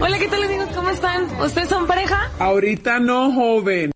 Hola, ¿qué tal amigos? ¿Cómo están? ¿Ustedes son pareja? Ahorita no, joven.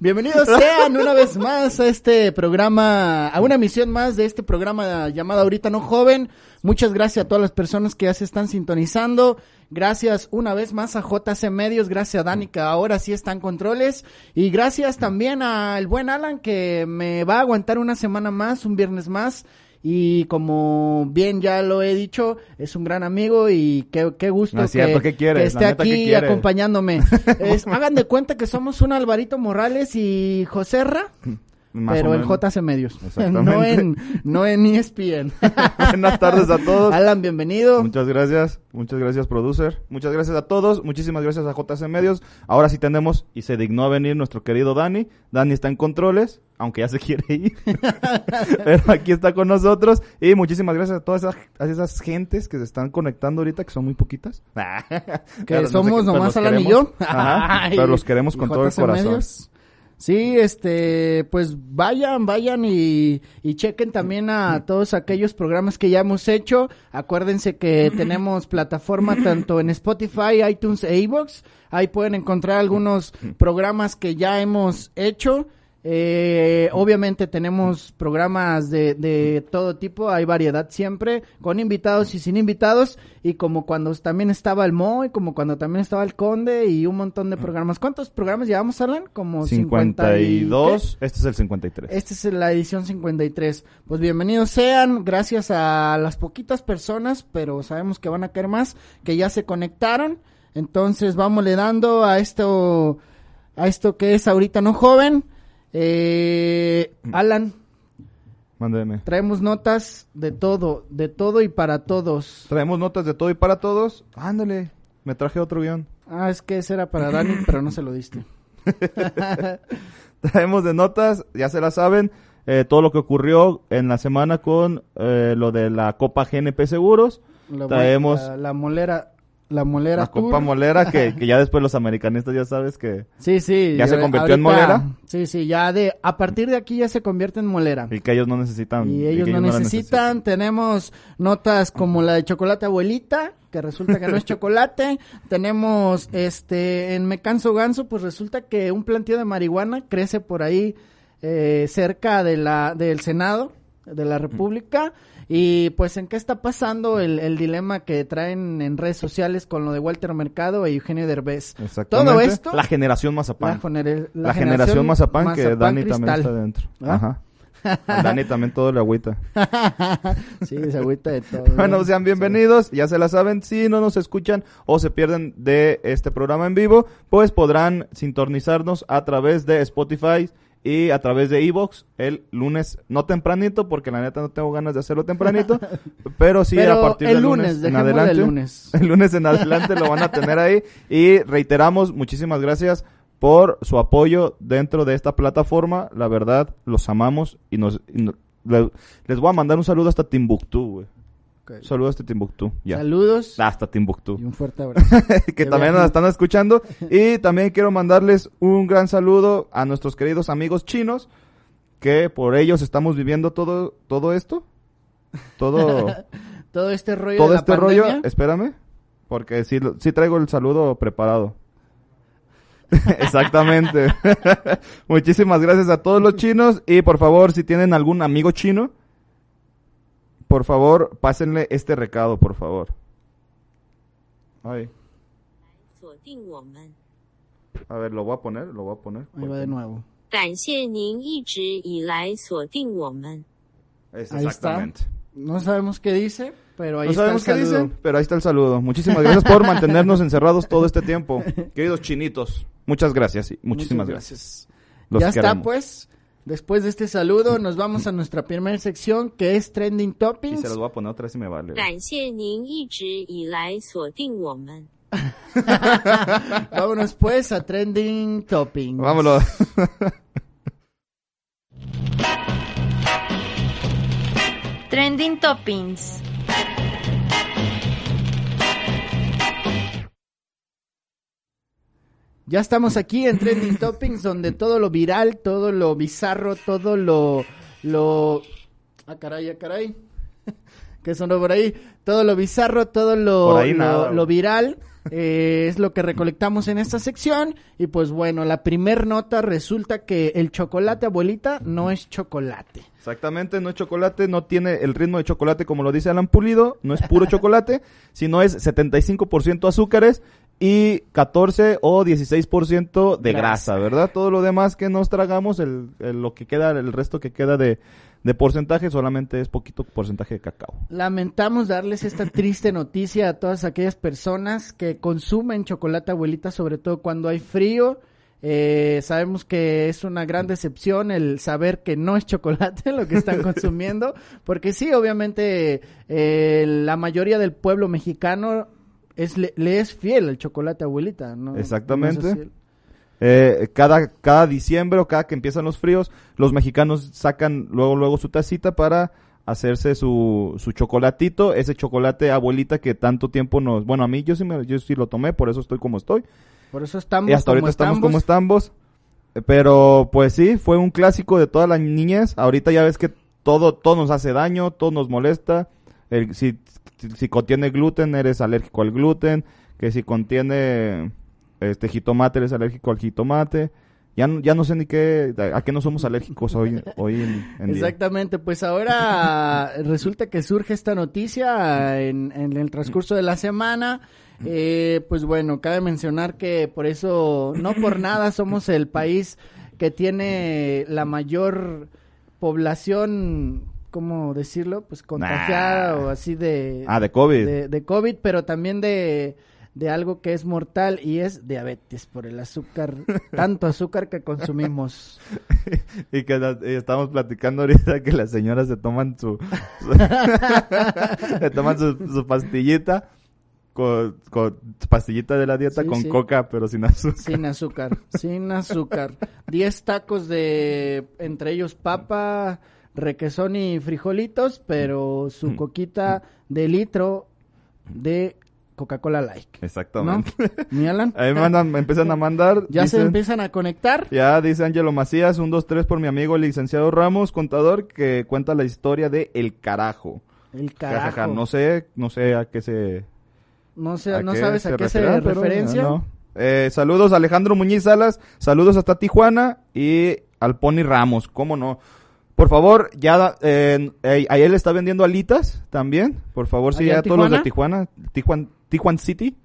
Bienvenidos sean una vez más a este programa, a una emisión más de este programa llamado Ahorita No Joven. Muchas gracias a todas las personas que ya se están sintonizando. Gracias una vez más a JC Medios, gracias a Dani que ahora sí están controles. Y gracias también al buen Alan que me va a aguantar una semana más, un viernes más. Y como bien ya lo he dicho, es un gran amigo y qué, qué gusto No que, cierto, ¿qué quiere? que La esté neta, ¿qué aquí acompañándome. Es- hagan de cuenta que somos un Alvarito Morales y Joserra, Más pero en. JC Medios, Exactamente. no en, no en ESPN. Buenas tardes a todos. Alan, bienvenido. Muchas gracias, muchas gracias producer, muchas gracias a todos, muchísimas gracias a JC Medios. Ahora sí tenemos y se dignó a venir nuestro querido Dani. Dani está en controles, aunque ya se quiere ir, pero aquí está con nosotros y muchísimas gracias a todas esas, a esas gentes que se están conectando ahorita, que son muy poquitas. Que Pero no sé somos qué, nomás Alan y yo. Ajá, pero los queremos con todo el corazón. Medios. Sí, este, pues vayan, vayan y, y chequen también a todos aquellos programas que ya hemos hecho. Acuérdense que tenemos plataforma tanto en Spotify, iTunes e iVoox. Ahí pueden encontrar algunos programas que ya hemos hecho. Eh, obviamente tenemos programas de, de todo tipo, hay variedad siempre, con invitados y sin invitados, y como cuando también estaba el Mo, y como cuando también estaba el Conde, y un montón de programas. ¿Cuántos programas llevamos, Alan? Como 50 y- 52, este es el 53. esta es la edición 53. Pues bienvenidos sean, gracias a las poquitas personas, pero sabemos que van a caer más, que ya se conectaron. Entonces vamos le dando a esto, a esto que es ahorita no joven. Eh, Alan, Mándeme. traemos notas de todo, de todo y para todos. Traemos notas de todo y para todos. Ándale, me traje otro guion. Ah, es que ese era para Dani, pero no se lo diste. Traemos de notas, ya se la saben, eh, todo lo que ocurrió en la semana con eh, lo de la Copa GNP Seguros. La, Traemos la, la molera, la molera la Copa Tour. Molera, que, que ya después los americanistas ya sabes que... Sí, sí. ¿Ya se yo- convirtió en molera? Sí, sí, ya de, a partir de aquí ya se convierte en molera. Y que ellos no necesitan. Y ellos no necesitan, tenemos notas como la de chocolate abuelita, que resulta que no es chocolate, tenemos este, en Me Canso Ganso, pues resulta que un plantío de marihuana crece por ahí eh, cerca de la, del Senado de la República, y pues en qué está pasando el, el dilema que traen en redes sociales con lo de Walter Mercado e Eugenio Derbez. Todo esto, La generación Mazapán. la, gener- La, generación Mazapán, que Dani también está dentro. ¿Ah? Ajá. A Dani también todo le agüita. sí, se agüita de todo. Bueno, sean bienvenidos, ya se la saben, si no nos escuchan o se pierden de este programa en vivo, pues podrán sintonizarnos a través de Spotify y a través de Evox el lunes, no tempranito, porque la neta no tengo ganas de hacerlo tempranito, pero sí Pero a partir el del lunes, lunes, en el adelante. lunes. El lunes en adelante lo van a tener ahí y reiteramos, muchísimas gracias por su apoyo dentro de esta plataforma, la verdad, los amamos y nos... y no- le- les voy a mandar un saludo hasta Timbuktu, güey. Saludos hasta Timbuktu. Ya. Saludos Hasta Timbuktu. y un fuerte abrazo. que también nos están escuchando. Y también quiero mandarles un gran saludo a nuestros queridos amigos chinos. Que por ellos estamos viviendo todo, todo esto. Todo, todo este rollo todo de la este rollo. Espérame. Porque sí, sí traigo el saludo preparado. Exactamente. Muchísimas gracias a todos los chinos. Y por favor, si tienen algún amigo chino, por favor, pásenle este recado, por favor. Ay. A ver, lo voy a poner, lo voy a poner. Ahí va de nuevo. Es exactamente. No sabemos qué dice, pero ahí no está el saludo. Dice, pero ahí está el saludo. Muchísimas gracias por mantenernos encerrados todo este tiempo. Queridos chinitos, muchas gracias. Muchísimas muchas gracias. gracias. Los ya queremos. está, pues. Después de este saludo, nos vamos a nuestra primera sección que es Trending Topics. Y se los voy a poner otra vez si me vale. Vámonos pues a Trending Topics. Vámonos. Trending Toppings. Ya estamos aquí en Trending Toppings, donde todo lo viral, todo lo bizarro, todo lo... lo... Ah, caray, ah, caray. ¿Qué sonó por ahí? Todo lo bizarro, todo lo, lo, lo viral eh, es lo que recolectamos en esta sección. Y pues bueno, la primer nota resulta que el chocolate, abuelita, no es chocolate. Exactamente, no es chocolate, no tiene el ritmo de chocolate como lo dice Alan Pulido, no es puro chocolate, sino es 75% azúcares y 14 o 16% de grasa, Grasa. ¿verdad? Todo lo demás que nos tragamos, el, el- lo que queda, el resto que queda de, de porcentaje, solamente es poquito porcentaje de cacao. Lamentamos darles esta triste noticia a todas aquellas personas que consumen chocolate abuelita, sobre todo cuando hay frío. Eh, sabemos que es una gran decepción el saber que no es chocolate lo que están consumiendo, porque sí, obviamente eh, la mayoría del pueblo mexicano es, le, le es fiel al chocolate abuelita, ¿no? Exactamente. No. Eh, cada, cada diciembre o cada que empiezan los fríos, los mexicanos sacan luego, luego su tacita para hacerse su, su chocolatito, ese chocolate abuelita que tanto tiempo nos, bueno, a mí yo sí, me, yo sí lo tomé, por eso estoy como estoy. Por eso estamos Y hasta ahorita como estamos como estamos. Eh, Pero pues sí, fue un clásico de toda la niñez. Ahorita ya ves que todo, todo nos hace daño, todo nos molesta. El- si, si contiene gluten, eres alérgico al gluten. Que si contiene este jitomate, eres alérgico al jitomate. Ya, no- ya no sé ni qué, a qué no somos alérgicos hoy, hoy en, en. Exactamente, pues ahora resulta que surge esta noticia en, en el transcurso de la semana. Eh, pues bueno, cabe mencionar que por eso, no por nada, somos el país que tiene la mayor población, ¿cómo decirlo? Pues contagiada Nah. o así de, Ah, de COVID. de, de COVID, pero también de, de algo que es mortal y es diabetes por el azúcar, tanto azúcar que consumimos. Y que la- y estamos platicando ahorita que las señoras se toman su, su- se toman su, su pastillita con, con pastillita de la dieta Sí, con sí. coca pero sin azúcar. Sin azúcar, sin azúcar. Diez tacos de, entre ellos papa, requesón y frijolitos, pero Mm. su coquita de litro de Coca-Cola Like. ¿No? Exactamente. ¿Mi Alan? Ahí me, mandan, me empiezan a mandar. Ya se empiezan a conectar. Ya dice Ángelo Macías, un, dos, tres por mi amigo el licenciado Ramos, contador, que cuenta la historia de El Carajo. El Ja, ja, ja, carajo. No sé, no sé a qué se... No sé, ¿A no sabes a qué se referirá, referencia. no. Eh, saludos a Alejandro Muñiz Salas, saludos hasta Tijuana y al Pony Ramos, ¿cómo no? Por favor, ya, eh, eh, ahí él está vendiendo alitas también, por favor, sí, ¿Allá ya todos los de Tijuana, Tijuan, Tijuan City,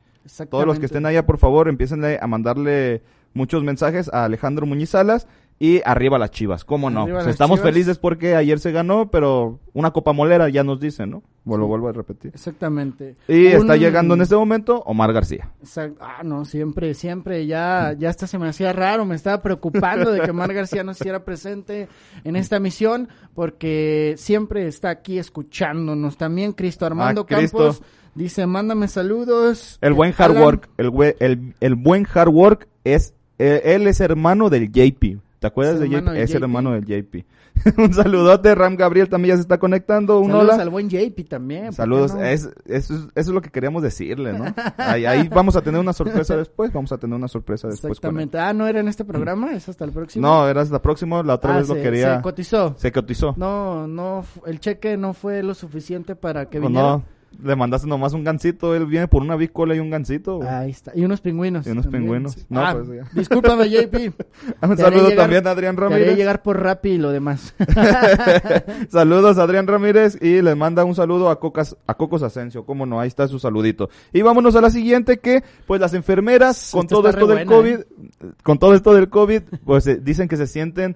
todos los que estén allá, por favor, empiecen a mandarle muchos mensajes a Alejandro Muñiz Salas y arriba las chivas, ¿cómo no? Estamos Chivas. felices porque ayer se ganó, pero una copa molera ya nos dicen, ¿no? Lo vuelvo a repetir. Exactamente. Y Un- está llegando en este momento Omar García. Ah, no, siempre, siempre, ya, ya hasta se me hacía raro, me estaba preocupando de que Omar García no estuviera presente en esta misión, porque siempre está aquí escuchándonos. También Cristo Armando Ah, Cristo. Campos dice, mándame saludos. El buen hard Alan, work, el, el, el buen hard work es, eh, él es hermano del JP. ¿Te acuerdas de JP? Es el hermano del JP. un saludote, Ram Gabriel también ya se está conectando. Un Saludos hola. al buen JP también. ¿por qué Saludos, no? es, eso, es, eso es lo que queríamos decirle, ¿no? Ahí, ahí vamos a tener una sorpresa después, vamos a tener una sorpresa después con. Exactamente. Ah, ¿no era en este programa? ¿Es hasta el próximo? No, era hasta próximo, la otra Ah, vez lo quería... Se cotizó. Se cotizó. No, no, el cheque no fue lo suficiente para que viniera. no, le mandaste nomás un gancito, él viene por una bicola y un gancito. güey. Ahí está. Y unos pingüinos. Y unos también, pingüinos. sí. No, Ah, pues, ya. discúlpame, JP. un Te saludo llegar- también a Adrián Te haré Ramírez. llegar por Rappi y lo demás. Saludos a Adrián Ramírez y le manda un saludo a Cocas, a Cocos Asensio, cómo no, ahí está su saludito. Y vámonos a la siguiente que, pues las enfermeras, con todo esto del buena, COVID, con todo esto del COVID, pues eh, dicen que se sienten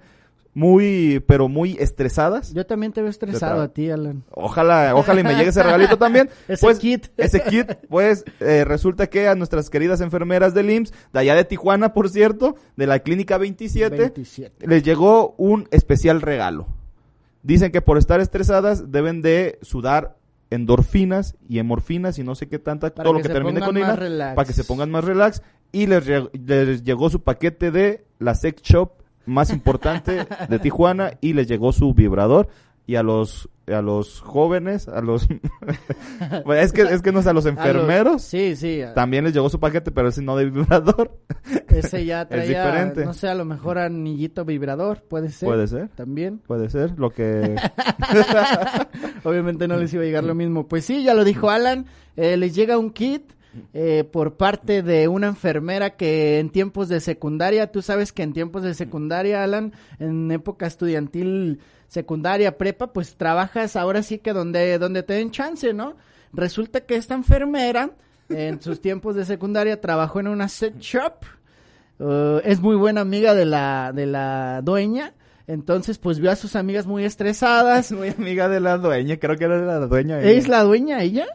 muy, pero muy estresadas. Yo también te veo estresado a ti, Alan. Ojalá, ojalá y me llegue ese regalito también. Ese pues, kit. Ese kit, pues, eh, resulta que a nuestras queridas enfermeras del IMSS, de allá de Tijuana, por cierto, de la clínica 27, 27. les llegó un especial regalo. Dicen que por estar estresadas deben de sudar endorfinas y hemorfinas y no sé qué tanta, Para todo lo que que se termine con relax. para que se pongan más relax. Y les, les llegó su paquete de la sex shop más importante de Tijuana y les llegó su vibrador. Y a los a los jóvenes, a los... Bueno, es que es que no sé, a los A los- enfermeros sí, sí. también les llegó su paquete, pero ese no de vibrador. Ese ya traía, diferente. no sé, a lo mejor anillito vibrador, puede ser. Puede ser. También. Puede ser, lo que... Obviamente no les iba a llegar lo mismo. Pues sí, ya lo dijo Alan, eh, les llega un kit eh, por parte de una enfermera que en tiempos de secundaria, tú sabes que en tiempos de secundaria, Alan, en época estudiantil, secundaria, prepa, pues trabajas ahora sí que donde, donde te den chance, ¿no? Resulta que esta enfermera, en sus tiempos de secundaria, trabajó en una set shop. Uh, es muy buena amiga de la, de la dueña. Entonces, pues vio a sus amigas muy estresadas. Muy amiga de la dueña, creo que era la dueña ella. ¿Es la dueña ella?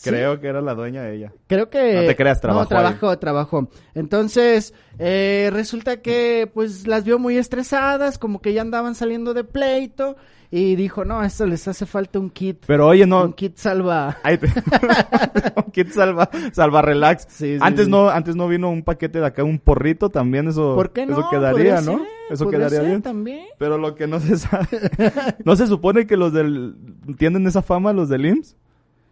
Sí. Creo que era la dueña ella. Creo que... No te creas, trabajó No, trabajó, trabajó. Entonces, eh, resulta que pues las vio muy estresadas, como que ya andaban saliendo de pleito, y dijo, no, a esto les hace falta un kit. Pero oye, Un no... kit salva... Ahí te- un kit salva, salva relax. Sí, sí, antes sí. no, antes no vino un paquete de acá, un porrito también, eso, ¿Por qué no? eso quedaría, ¿no? ser, eso quedaría ser bien. también. Pero lo que no se sabe, no se supone que los del, tienen esa fama los del IMSS,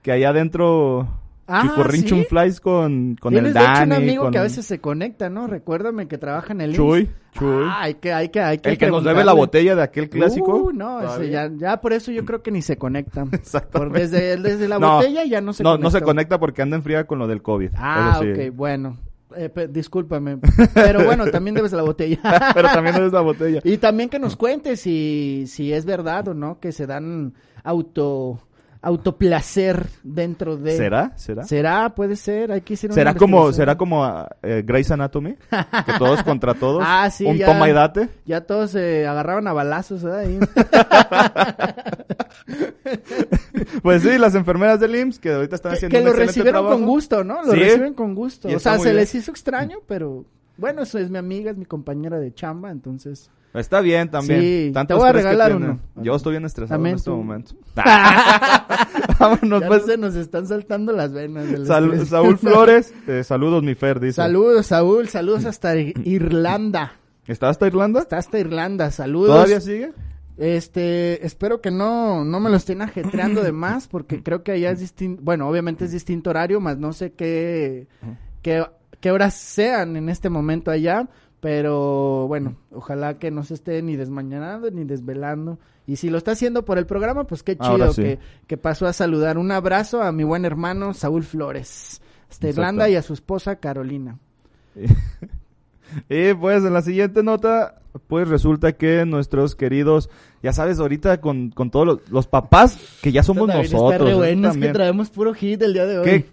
que allá adentro Ah, ¿sí? flies con, con el Dani, un amigo con que a veces se conecta, ¿no? Recuérdame que trabaja en el Chuy, IMSS. Chuy. Ah, hay que, hay que, hay que el que nos debe la botella de aquel clásico. Uh, no, ese ya, ya por eso yo creo que ni se conecta. Por Exactamente. desde, desde la No, botella ya no se no, conecta. no se conecta porque anda en fría con lo del COVID. Ah, sí. ok, bueno. Eh, pe- discúlpame. Pero bueno, también debes la botella. Pero también no es la botella. y también que nos cuentes si, si es verdad o no que se dan auto autoplacer dentro de ¿Será? ¿Será? será puede ser hay que hacer una ¿Será como, será como eh, Grey's Anatomy? Que todos contra todos. Ah, sí, Un ya. toma y date. ya todos se agarraban a balazos. Ahí. Pues sí, las enfermeras del IMSS que ahorita están que, haciendo que un lo recibieron trabajo. con gusto no lo Sí. reciben con gusto o sea se bien. les hizo extraño pero bueno eso es mi amiga es mi compañera de chamba entonces Está bien también. Sí, Tanto te voy a regalar uno. Yo estoy bien estresado También en este tú. momento. Vámonos, ya pues. se nos están saltando las venas del Sal- estrés. Saúl Flores, eh, saludos mi Fer, dice. Saludos, Saúl. Saludos hasta Ir- Irlanda. ¿Está hasta Irlanda? Está hasta Irlanda. Saludos. ¿Todavía sigue? Este, espero que no, no me lo estén ajetreando de más, porque creo que allá es distinto. Bueno, obviamente es distinto horario, más no sé qué, qué, qué horas sean en este momento allá. Pero bueno, ojalá que no se esté ni desmañanando ni desvelando. Y si lo está haciendo por el programa, pues qué chido sí. que, que pasó a saludar. Un abrazo a mi buen hermano Saúl Flores, hasta Exacto. Irlanda y a su esposa Carolina. Y pues en la siguiente nota, pues resulta que nuestros queridos, ya sabes, ahorita con, con todos los, los papás que ya somos nosotros. Está re bueno, es que traemos puro hit el día de hoy.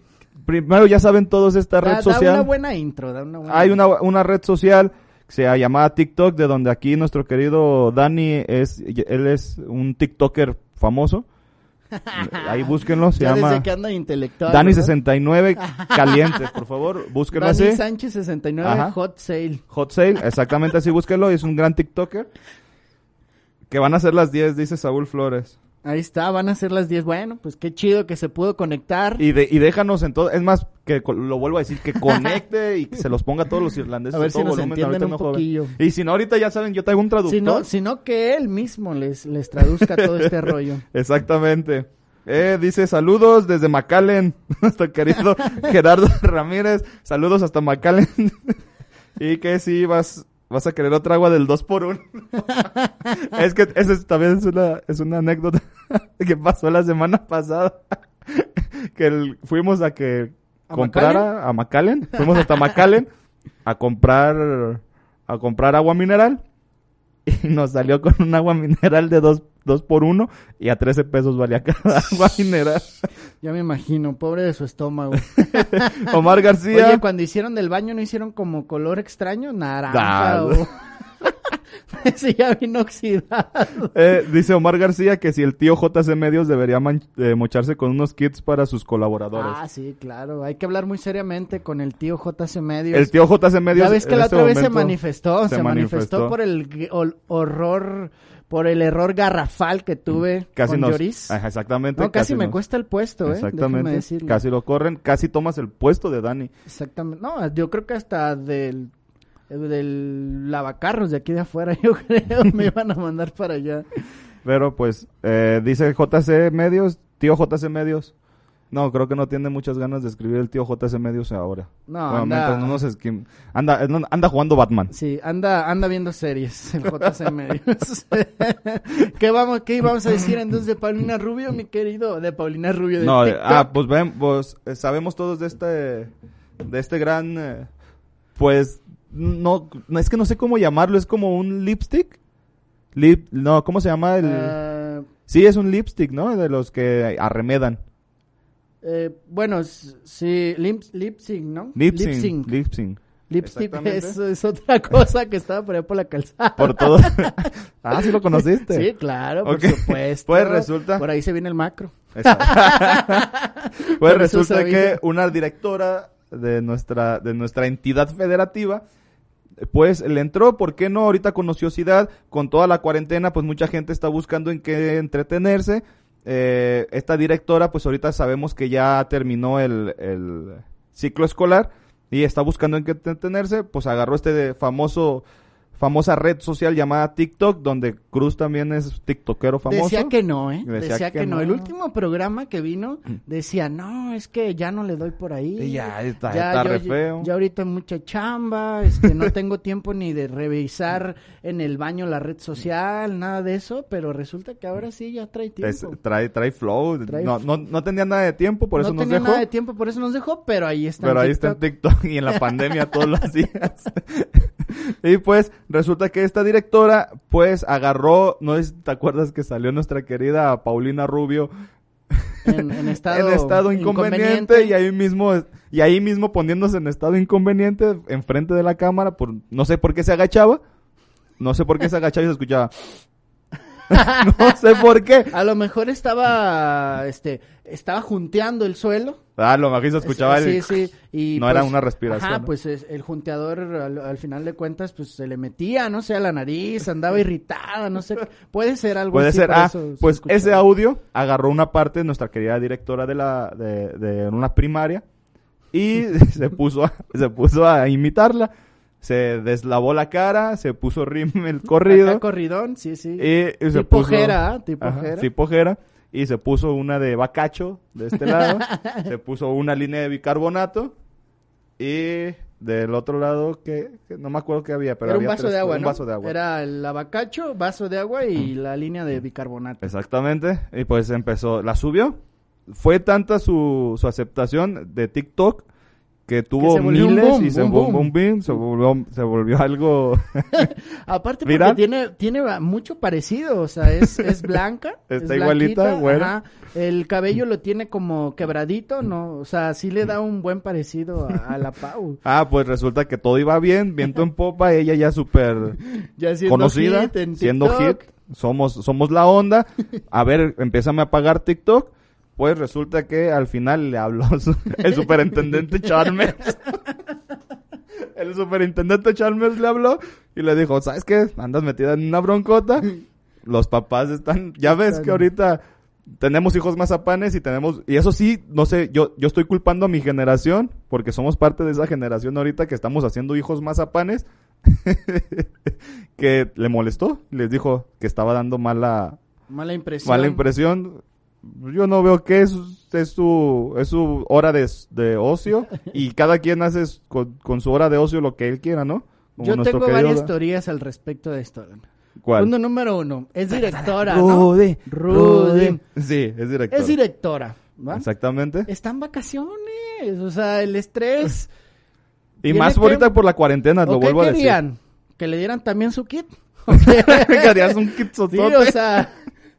Primero ya saben todos esta Da- red da social. una buena intro, da una buena Hay una, una red social que se llama llamada TikTok, de donde aquí nuestro querido Dani es, él es un TikToker famoso. Ahí búsquenlo, se Ya llama desde que anda intelectual. ¿verdad? Dani69 Caliente, por favor, búsquenlo Dani así. Sánchez 69 Ajá. Hot Sale. Hot Sale, exactamente así, búsquenlo, es un gran TikToker. Que van a ser las 10, dice Saúl Flores. Ahí está, van a ser las 10. Bueno, pues qué chido que se pudo conectar. Y, de, y déjanos en todo, es más, que lo vuelvo a decir, que conecte y que se los ponga a todos los irlandeses. A ver todo si nos volumen, entienden un no joven. poquillo. Y si no, ahorita ya saben, yo traigo un traductor. sino, sino que él mismo les, les traduzca todo este rollo. Exactamente. Eh, dice saludos desde McAllen, nuestro querido Gerardo Ramírez. Saludos hasta McAllen. y que si vas, vas a querer otra agua del 2 por 1 Es que esa es- también es una, es una anécdota que pasó la semana pasada. que el- fuimos a que ¿A comprara a McAllen. Fuimos hasta McAllen a comprar, a comprar agua mineral. Y nos salió con un agua mineral de 2 dos por 1 y a 13 pesos valía cada agua mineral. Ya me imagino, pobre de su estómago. Omar García. Oye, cuando hicieron del baño, ¿no hicieron como color extraño? Naranja o... Ese ya vino oxidado. eh, dice Omar García que si el tío JC Medios debería eh, mocharse con unos kits para sus colaboradores. Ah, sí, claro. Hay que hablar muy seriamente con el tío JC Medios. el tío JC Medios. Ya ves que la este otra vez se manifestó, se, se manifestó. manifestó. por el horror, por el error garrafal que tuve Casi con nos, Lloris. Ajá, exactamente. No, casi, me nos- cuesta el puesto, eh. Exactamente. Casi lo corren. Casi tomas el puesto de Dani. Exactamente. No, yo creo que hasta del, del lavacarros de aquí de afuera, yo creo, me iban a mandar para allá. Pero pues, eh, dice JC Medios, tío JC Medios. No, creo que no tiene muchas ganas de escribir el tío JC Medios ahora. No, Bueno, anda- mientras no nos esquim- anda, no- anda jugando Batman. Sí, anda, anda viendo series, el JC Medios. ¿Qué vamos, qué íbamos a decir entonces de Paulina Rubio, mi querido? De Paulina Rubio de No, eh, TikTok. ah, pues ven, pues eh, sabemos todos de este, de este gran, eh, pues, no, no, es que no sé cómo llamarlo, es como un lipstick. Lip, no, ¿cómo se llama el? Ah, Sí, es un lipstick, ¿no? De los que arremedan. Eh, bueno, sí, lip, lip sync, ¿no? Lip Lip sync. sync. Lip sync. Lipstick es, es otra cosa que estaba por ahí por la calzada. Por todo. ah, sí lo conociste. Sí, claro, por Ok. supuesto. Pues resulta- Por ahí se viene el macro. Exacto. pues Por resulta que una directora de nuestra, de nuestra entidad federativa, pues le entró, ¿por qué no? Ahorita con ociosidad, con toda la cuarentena, pues mucha gente está buscando en qué entretenerse. Eh, esta directora, pues ahorita sabemos que ya terminó el, el ciclo escolar y está buscando en qué entretenerse, pues agarró este de famoso famosa red social llamada TikTok, donde Cruz también es tiktokero famoso. Decía que no, ¿eh? Decía Decía, que que, no. no. El último programa que vino decía, no, es que ya no le doy por ahí. Y ya, está- está re feo. Ya ahorita hay mucha chamba, este, no tengo tiempo ni de revisar en el baño la red social, nada de eso, pero resulta que ahora sí ya trae Es- tiempo. trae, trae flow. Trae no, no, no tenía nada de tiempo, por eso no nos tenía dejó. nada de tiempo, por eso nos dejó, pero ahí está. Pero en ahí está en. TikTok y en la pandemia todos los días. y pues resulta que esta directora pues agarró, no si te acuerdas que salió nuestra querida Paulina Rubio En, en estado, en estado inconveniente, y ahí mismo y ahí mismo poniéndose en estado inconveniente enfrente de la cámara por no sé por qué se agachaba. No sé por qué se agachaba y se escuchaba. no sé por qué. A lo mejor estaba, este, estaba junteando el suelo. Ah, lo mejor se escuchaba Sí, el... sí. Y No era una respiración, ¿no? pues es- el junteador al, al final de cuentas pues se le metía, no sé, a la nariz, andaba irritada, no sé. Puede ser algo Puede así, ser, ah, eso pues ese audio agarró una parte de nuestra querida directora de la, de, de una primaria y se puso, a, se puso a imitarla, se deslavó la cara, se puso rímel corrido Acá corridón, sí, sí. y, y se tipo puso, Jera, ¿ah? tipo Ajá, Jera. Y se puso una de bacacho de este lado, se puso una línea de bicarbonato y del otro lado que, que no me acuerdo qué había, pero Era un había vaso tres- de agua, un ¿no? vaso de agua. Era el abacacho, vaso de agua y la línea de bicarbonato. Exactamente. Y pues empezó, la subió. Fue tanta su, su aceptación de TikTok que tuvo miles boom, y se boom. boom, se volvió, se volvió algo. Aparte ¿Viral? porque tiene, tiene mucho parecido, o sea, es, es blanca. Está es igualita, ajá. El cabello lo tiene como quebradito, ¿no? O sea, sí le da un buen parecido a, a la Pau. ah, pues resulta que todo iba bien, viento en popa, ella ya súper Ya siendo conocida, hit en siendo hit. Somos, somos la onda. A ver, empiezame a pagar TikTok. Pues resulta que al final le habló su- el superintendente Chalmers. El superintendente Chalmers le habló y le dijo, ¿sabes qué? Andas metida en una broncota. Los papás están, ya ves Están- que ahorita tenemos hijos mazapanes y tenemos, y eso sí, no sé, yo, yo estoy culpando a mi generación, porque somos parte de esa generación ahorita que estamos haciendo hijos mazapanes, que le molestó, les dijo que estaba dando mala, Mala impresión. mala impresión. Yo no veo que es, es su, es su hora de, de ocio y cada quien hace con, con su hora de ocio lo que él quiera, ¿no? Como Yo tengo querido varias teorías al respecto de esto. ¿Cuál? Punto número uno. Es directora, ¿no? Rudy, Rudy. Sí, es director. Es directora. ¿va? Exactamente. Está en vacaciones. O sea, el estrés. Y más que- ahorita por la cuarentena, lo ¿O qué vuelvo a decir. querían? ¿Que le dieran también su kit? Querías un kit Sí, o sea,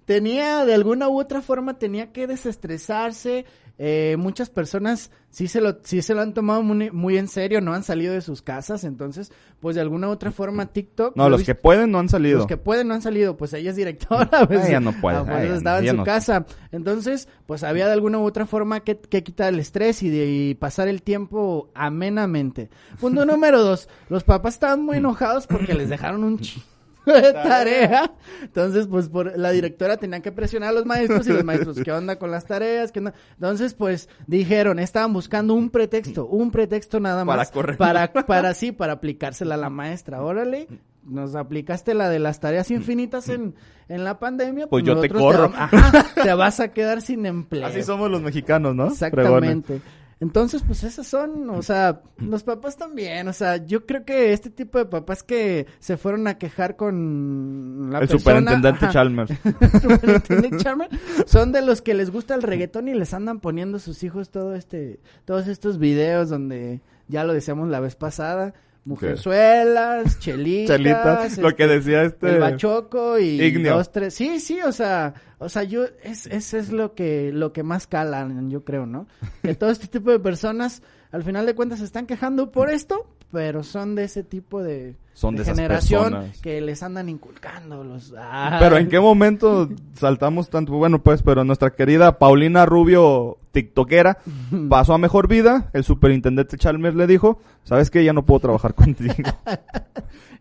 tenía de alguna u otra forma tenía que desestresarse. Eh, muchas personas sí se lo sí se lo han tomado muy, muy en serio, no han salido de sus casas, entonces pues de alguna u otra forma TikTok No, los que pueden no han salido. los que pueden no han salido, pues ella es directora, pues, ella no puede, ah, ella estaba en su no- casa. Entonces, pues había de alguna u otra forma que, que quitar el estrés y, de, y pasar el tiempo amenamente. Punto número dos, los papás estaban muy enojados porque les dejaron un chingo de tarea. Entonces, pues por la directora tenía que presionar a los maestros y los maestros, ¿qué onda con las tareas? ¿Qué onda? Entonces, pues dijeron, estaban buscando un pretexto, un pretexto nada Para más correr. para para sí, para aplicársela a la maestra. Órale, nos aplicaste la de las tareas infinitas en, en la pandemia, Pues yo te corro. va- ajá, te vas a quedar sin empleo. Así somos los mexicanos, ¿no? Exactamente. Entonces, pues esas son, o sea, los papás también, o sea, yo creo que este tipo de papás que se fueron a quejar con la El persona, superintendente ajá, Chalmers. superintendente Chalmers, son de los que les gusta el reggaetón y les andan poniendo a sus hijos todo este, todos estos videos donde, ya lo decíamos la vez pasada, mujerzuelas, chelitas, Chelitas, lo este, que decía este... el bachoco y Ignio. dos, tres. Sí, sí, o sea, o sea, yo, es, eso es lo que, lo que más calan, yo creo, ¿no? Que todo este tipo de personas, al final de cuentas, se están quejando por esto, pero son de ese tipo de, Son de esas generación personas. que les andan inculcando los. ah, Pero ¿en qué momento saltamos tanto? Bueno, pues, pero nuestra querida Paulina Rubio, tiktokera, pasó a mejor vida. El superintendente Chalmers le dijo, ¿sabes qué? Ya no puedo trabajar contigo.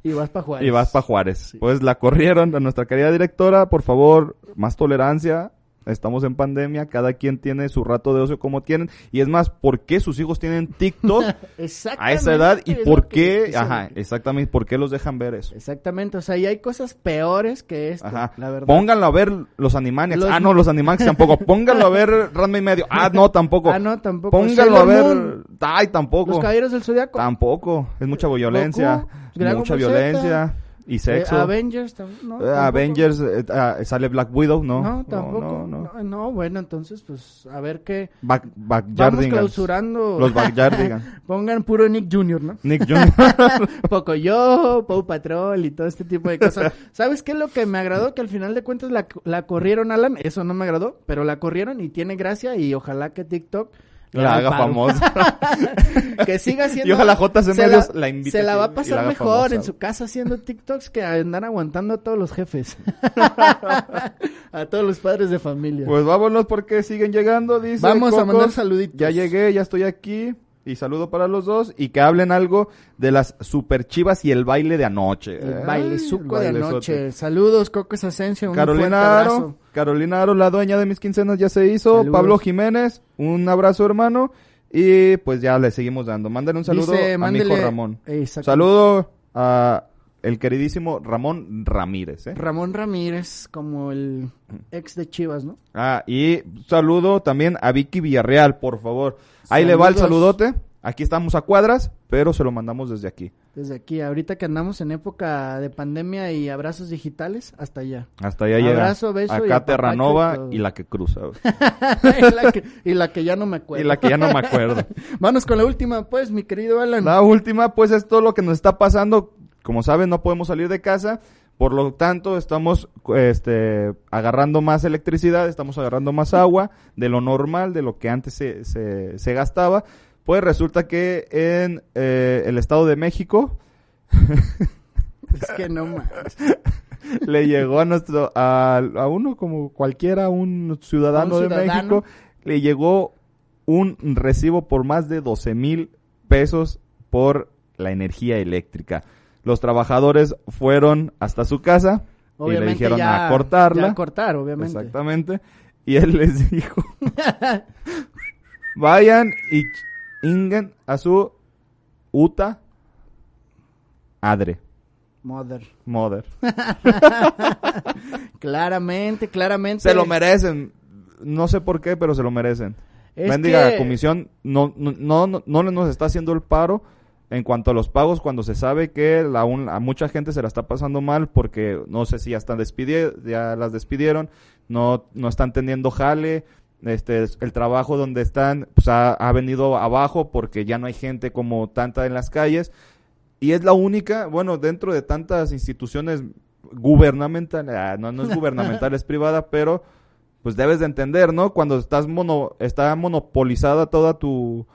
Y vas para Juárez. y vas para Juárez. Pues la corrieron a nuestra querida directora. Por favor, más tolerancia. Estamos en pandemia, cada quien tiene su rato de ocio como tienen. Y es más, ¿por qué sus hijos tienen TikTok a esa edad? ¿Y por que- qué? Ajá, exactamente. ¿Por qué los dejan ver eso? Exactamente, o sea, y hay cosas peores que esto, Ajá. la verdad. Pónganlo a ver los Animaniacs. Los- Ah, no, los Animaniacs tampoco. Pónganlo a ver Ranma y medio. Ah, no, tampoco. Ah, no, tampoco. Pónganlo a ver. Moon, Ay, tampoco. Los Caballeros del Zodiaco. Tampoco. Es mucha violencia. Goku, mucha violencia. Y Eh, sexo. Avengers, tam- no, Eh. Avengers, eh, ah, sale Black Widow, no. No, tampoco. No, No, no. no. bueno, entonces, pues, a ver qué. Back, Vamos clausurando. Los Backyardigans. Pongan puro Nick Jr., ¿no? Nick Jr. Pocoyo, Pau Patrol y todo este tipo de cosas. ¿Sabes qué es lo que me agradó? Que al final de cuentas la, la corrieron, Alan. Eso no me agradó, pero la corrieron y tiene gracia y ojalá que TikTok la haga famosa. que siga haciendo. Y ojalá JC se Medios la invite Se la va a la pasar mejor famosa. en su casa haciendo TikToks que andar aguantando a todos los jefes. a todos los padres de familia. Pues vámonos porque siguen llegando, dice Vamos a mandar saluditos. Ya llegué, ya estoy aquí. Y saludo para los dos. Y que hablen algo de las super chivas y el baile de anoche. El Ay, baile suco de anoche. Saludos, Coco Asensio. Un Carolina Aro. Carolina Aro, la dueña de mis quincenas ya se hizo. Saludos. Pablo Jiménez, un abrazo hermano. Y pues ya le seguimos dando. Mándale un saludo Dice, a mi hijo Ramón. Saludo a el queridísimo Ramón Ramírez, ¿eh? Ramón Ramírez, como el ex de Chivas, ¿no? Ah, y saludo también a Vicky Villarreal, por favor. Ahí le va el saludote. Aquí estamos a cuadras, pero se lo mandamos desde aquí. Desde aquí, ahorita que andamos en época de pandemia y abrazos digitales, hasta allá. Hasta allá llega. Abrazo, beso y Acá apapacho Terranova y y la que cruza. y, la que, y la que ya no me acuerdo. y la que ya no me acuerdo. Vamos con la última, pues, mi querido Alan. La última, pues es todo lo que nos está pasando. Como saben, no podemos salir de casa. Por lo tanto, estamos este, agarrando más electricidad, estamos agarrando más agua de lo normal, de lo que antes se, se, se gastaba. Pues resulta que en eh, el Estado de México Es que no más. le llegó a nuestro a, a uno como cualquiera un ciudadano, un de ciudadano. México le llegó un recibo por más de 12 mil pesos por la energía eléctrica los trabajadores fueron hasta su casa y le dijeron ya, a cortarla a cortar, obviamente. exactamente y él les dijo vayan y inguen a su uta adre Mother. mother Claramente, claramente. Se lo merecen. No sé por qué, pero se lo merecen. Es Mendiga que- comisión no, no, no, no, no nos está haciendo el paro en cuanto a los pagos cuando se sabe que la un- a mucha gente se la está pasando mal porque no sé si ya están ya las despidieron, no, no están teniendo jale, este el trabajo donde están pues ha, ha venido abajo porque ya no hay gente como tanta en las calles y es la única, bueno, dentro de tantas instituciones gubernamentales, ah, no, no es gubernamental, es privada, pero pues debes de entender, ¿no? Cuando estás mono, está monopolizada toda tu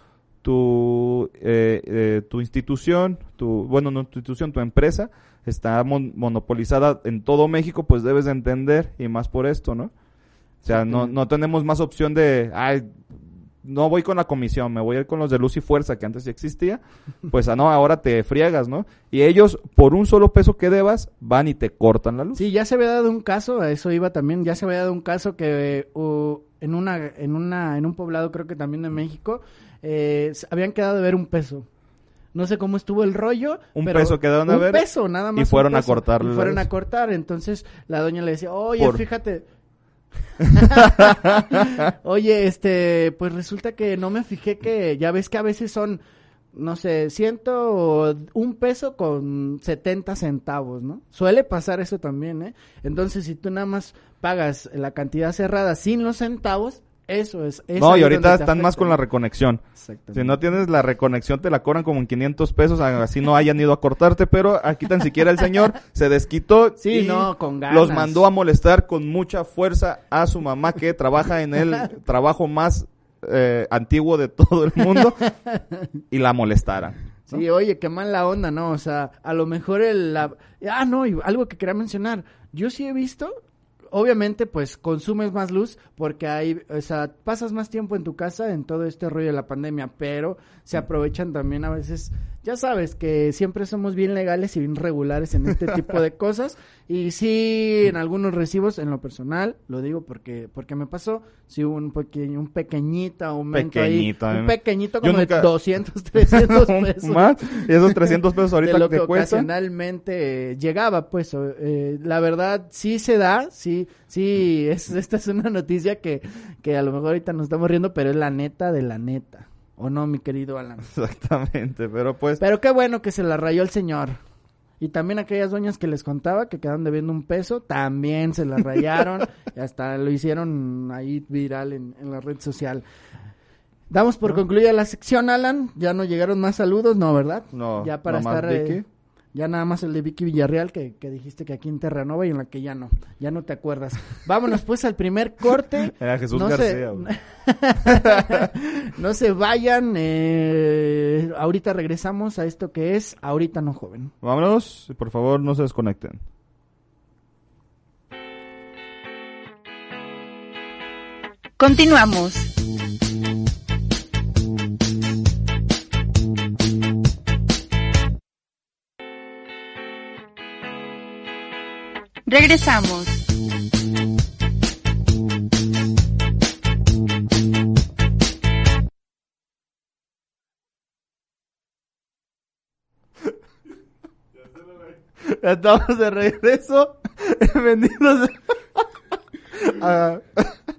tu eh, eh, tu institución, tu bueno, no tu institución, tu empresa está mon- monopolizada en todo México, pues debes de entender y más por esto, ¿no? O sea, no, no tenemos más opción de, ay, no voy con la comisión, me voy a ir con los de Luz y Fuerza, que antes sí existía, pues ah, no, ahora te friegas, ¿no? Y ellos, por un solo peso que debas, van y te cortan la luz. Sí, ya se había dado un caso, a eso iba también, ya se había dado un caso que uh, en una, en una, en un poblado creo que también de México, eh, habían quedado de ver un peso. No sé cómo estuvo el rollo. Un pero peso quedaron a un ver peso, nada más. y un fueron a peso. cortarle Y fueron a cortar. Entonces la doña le decía, oye, Por- fíjate. Oye, este, pues resulta que no me fijé que ya ves que a veces son, no sé, ciento un peso con 70 centavos, ¿no? Suele pasar eso también, ¿eh? Entonces, si tú nada más pagas la cantidad cerrada sin los centavos, eso es. No, y ahorita están más con la reconexión. Si no tienes la reconexión, te la cobran como en 500 pesos, así no hayan ido a cortarte, pero aquí tan siquiera el señor se desquitó Sí, y no, con ganas. los mandó a molestar con mucha fuerza a su mamá que trabaja en el trabajo más eh, antiguo de todo el mundo y la molestaran. ¿no? Sí, oye, qué mala onda, ¿no? O sea, a lo mejor el... la- Ah, no, y algo que quería mencionar. Yo sí he visto, obviamente, pues consumes más luz porque hay, o sea, pasas más tiempo en tu casa en todo este rollo de la pandemia, pero se aprovechan también a veces, ya sabes, que siempre somos bien legales y bien regulares en este tipo de cosas. Y sí, en algunos recibos, en lo personal, lo digo porque porque me pasó, sí hubo un pequeño, un pequeñito aumento Pequeñito, ahí, un pequeñito como nunca- de 200, 300 pesos Más, y esos 300 pesos ahorita de lo que, que cuestan. ocasionalmente eh, llegaba, pues, eh, la verdad sí se da, sí, sí, es, esta es una noticia que, que a lo mejor ahorita nos estamos riendo, pero es la neta de la neta, ¿o no, mi querido Alan? Exactamente, pero pues Pero qué bueno que se la rayó el señor. Y también aquellas doñas que les contaba que quedaron debiendo un peso, también se la rayaron y hasta lo hicieron ahí viral en, en la red social. Damos por concluida la sección, Alan. Ya no llegaron más saludos, no, ¿verdad? No, Ya para estar... Vicky. Ya nada más el de Vicky Villarreal que, que dijiste que aquí en Terranova y en la que ya no. Ya no te acuerdas. Vámonos pues al primer corte. Era Jesús no García, Se, no se vayan. eh, ahorita regresamos a esto que es Ahorita no joven. Vámonos, y por favor no se desconecten. Continuamos. Regresamos. Estamos de regreso. Bienvenidos a-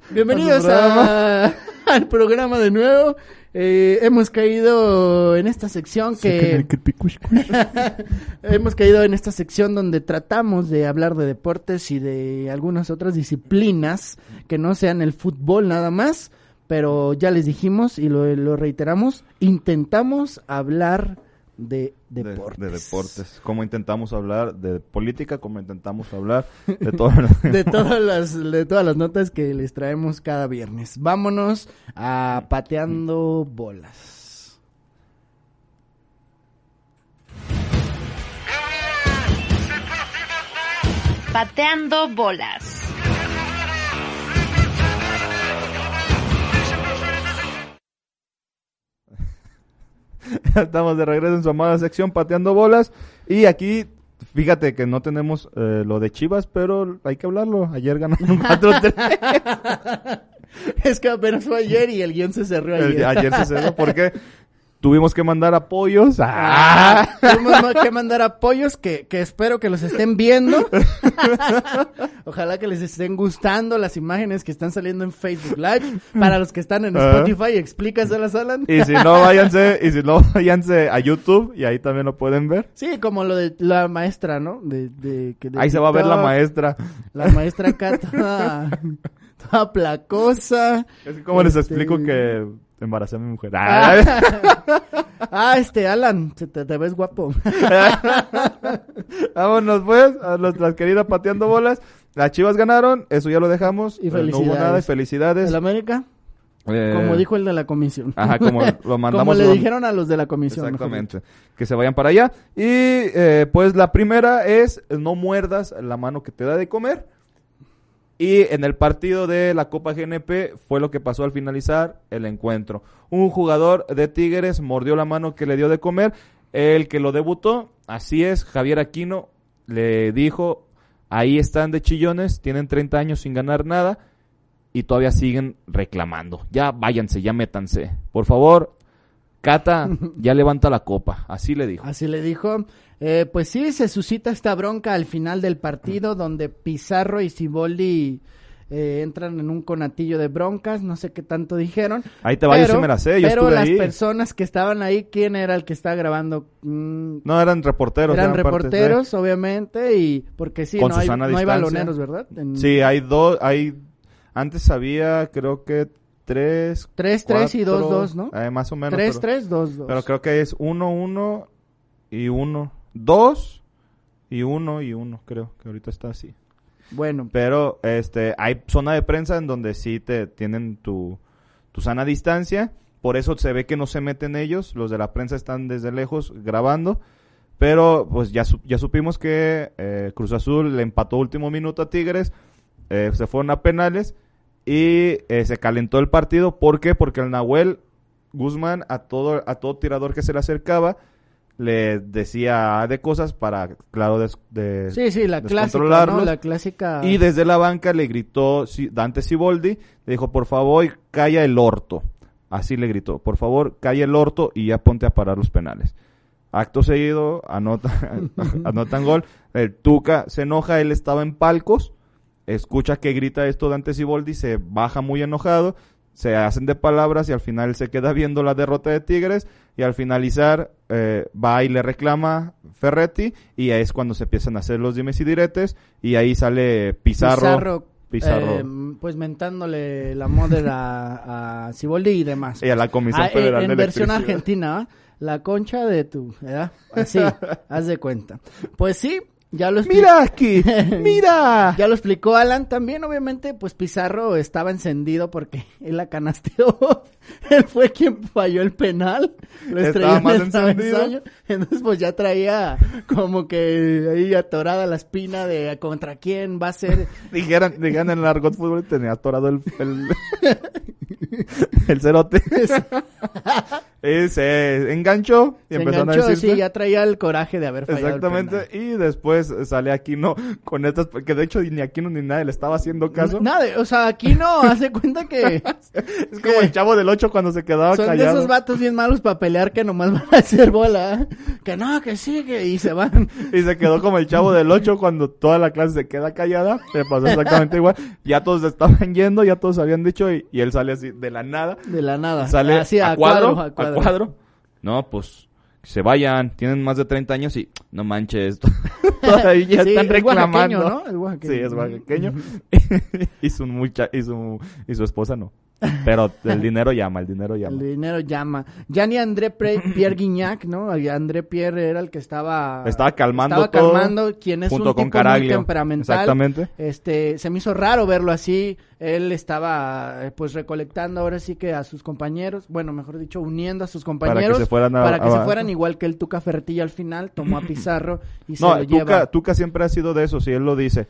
Bienvenidos programa. a- al programa de nuevo. Eh, hemos caído en esta sección que hemos caído en esta sección donde tratamos de hablar de deportes y de algunas otras disciplinas que no sean el fútbol nada más, pero ya les dijimos y lo, lo reiteramos, intentamos hablar de de, deportes. de deportes. Como intentamos hablar de política, como intentamos hablar de todo. de todas las de todas las notas que les traemos cada viernes. Vámonos a pateando bolas. Pateando bolas. Estamos de regreso en su amada sección pateando bolas. Y aquí, fíjate que no tenemos eh, lo de Chivas, pero hay que hablarlo. Ayer ganaron 4-3. Es que apenas fue ayer y el guion se cerró ayer. El- Ayer se cerró porque tuvimos que mandar apoyos. Ah, ¡Ah! tuvimos mo- que mandar apoyos que, que espero que los estén viendo. Ojalá que les estén gustando las imágenes que están saliendo en Facebook Live. Para los que están en. Spotify, explícaselas, Alan. Y si no, váyanse, y si no, váyanse a YouTube y ahí también lo pueden ver. Sí, como lo de la maestra, ¿no? De, de, que de Ahí se va a ver la maestra. La maestra acá toda, toda placosa. Es que como les Este- explico que embaracé a mi mujer. Ah, Ah. Ah, este, Alan, te, te ves guapo. Vámonos pues, a nuestras queridas pateando bolas. Las chivas ganaron, eso ya lo dejamos. Y Eh, No hubo nada y felicidades. felicidades. ¿El América? Eh, Como dijo el de la comisión. Ajá, como lo mandamos. Como le lo- dijeron a los de la comisión. Exactamente. Que se vayan para allá. Y eh, pues la primera es no muerdas la mano que te da de comer. Y en el partido de la Copa GNP fue lo que pasó al finalizar el encuentro. Un jugador de Tigres mordió la mano que le dio de comer. El que lo debutó, así es, Javier Aquino, le dijo, ahí están de chillones, tienen 30 años sin ganar nada y todavía siguen reclamando. Ya váyanse, ya métanse. Por favor, Cata, ya levanta la copa. Así le dijo. Así le dijo. Eh, pues sí, se suscita esta bronca al final del partido donde Pizarro y Siboldi eh, entran en un conatillo de broncas, no sé qué tanto dijeron. Ahí te va, yo sí me la sé, yo pero estuve las ahí. personas que estaban ahí, ¿quién era el que estaba grabando? Mm, No, eran reporteros. eran de- reporteros, obviamente, y porque sí, Con no hay, no hay baloneros, ¿verdad? En- Sí, hay dos, hay... Antes había, creo que tres... Tres, tres y dos, cuatro, dos, ¿no? eh, más o menos. Tres, pero, tres, dos, dos. Pero creo que es uno, uno y uno. Dos y uno y uno, creo que ahorita está así. Bueno, Pero este hay zona de prensa en donde sí te tienen tu, tu sana distancia. Por eso se ve que no se meten ellos. Los de la prensa están desde lejos grabando. Pero pues ya, ya supimos que eh, Cruz Azul le empató último minuto a Tigres. eh, se fueron a penales. Y eh, se calentó el partido. ¿Por qué? Porque el Nahuel Guzmán a todo, a todo tirador que se le acercaba le decía de cosas para, claro, des- de, sí, sí, la clásica, ¿no? descontrolarlos. La clásica... Y desde la banca le gritó Dante Siboldi, le dijo, por favor, calla el orto. Así le gritó, por favor, calla el orto y ya ponte a parar los penales. Acto seguido, anota, anotan gol. El Tuca se enoja, él estaba en palcos, escucha que grita esto Dante Siboldi, se baja muy enojado, se hacen de palabras y al final se queda viendo la derrota de Tigres y al finalizar eh, va y le reclama Ferretti y ahí es cuando se empiezan a hacer los dimes y diretes y ahí sale Pizarro. Pizarro, Pizarro. eh, pues mentándole la moda a, a Siboldi y demás. y a la Comisión Ah, eh, Federal en de versión argentina, la concha de tu, ¿verdad? Así, haz de cuenta. Pues sí, ya lo expli- ¡Mira aquí! ¡Mira! Ya lo explicó Alan también, obviamente, pues Pizarro estaba encendido porque él la canasteó. él fue quien falló el penal. Lo estrelló Estaba en más el encendido. Entonces, pues ya traía como que ahí atorada la espina de contra quién va a ser. Dijeran, dijeran en el argot fútbol y tenía atorado el, el, el cerote. Y se enganchó y Se empezaron a enganchó, decirse. sí, ya traía el coraje de haber fallado Exactamente, y después sale Aquino con estas, que de hecho ni Aquino ni nadie le estaba haciendo caso. Nada, o sea, aquí no, hace cuenta que es como el chavo del 8 cuando se quedaba son de callado. esos vatos bien malos para pelear que nomás van a hacer bola. ¿eh? Que no, que sí, que y se van. Y se quedó como el chavo del 8 cuando toda la clase se queda callada. Le pasó exactamente igual. Ya todos estaban yendo, ya todos habían dicho y, y él sale así de la nada. De la nada. Sale Así, a, a, cuadro, cuadro, a a cuadro. cuadro. No, pues que se vayan. Tienen más de 30 años y no manches. Todavía Sí, están es reclamando. oaxaqueño, ¿no? Es. Sí, es oaxaqueño. y, su mucha, y, su, y su esposa no. Pero el dinero llama, el dinero llama. El dinero llama. Ya ni André Pierre Guignac, ¿no? André Pierre era el que estaba... Estaba calmando estaba todo, calmando, quien es junto un con tipo muy temperamental. Exactamente. Este, se me hizo raro verlo así. Él estaba, eh, pues, recolectando ahora sí que a sus compañeros, bueno, mejor dicho, uniendo a sus compañeros. se fueran a- para que se a- fueran igual que el Tuca Ferretti al final, tomó a Pizarro y se lo Tuca, lleva. Tuca siempre ha sido de eso, si él lo dice.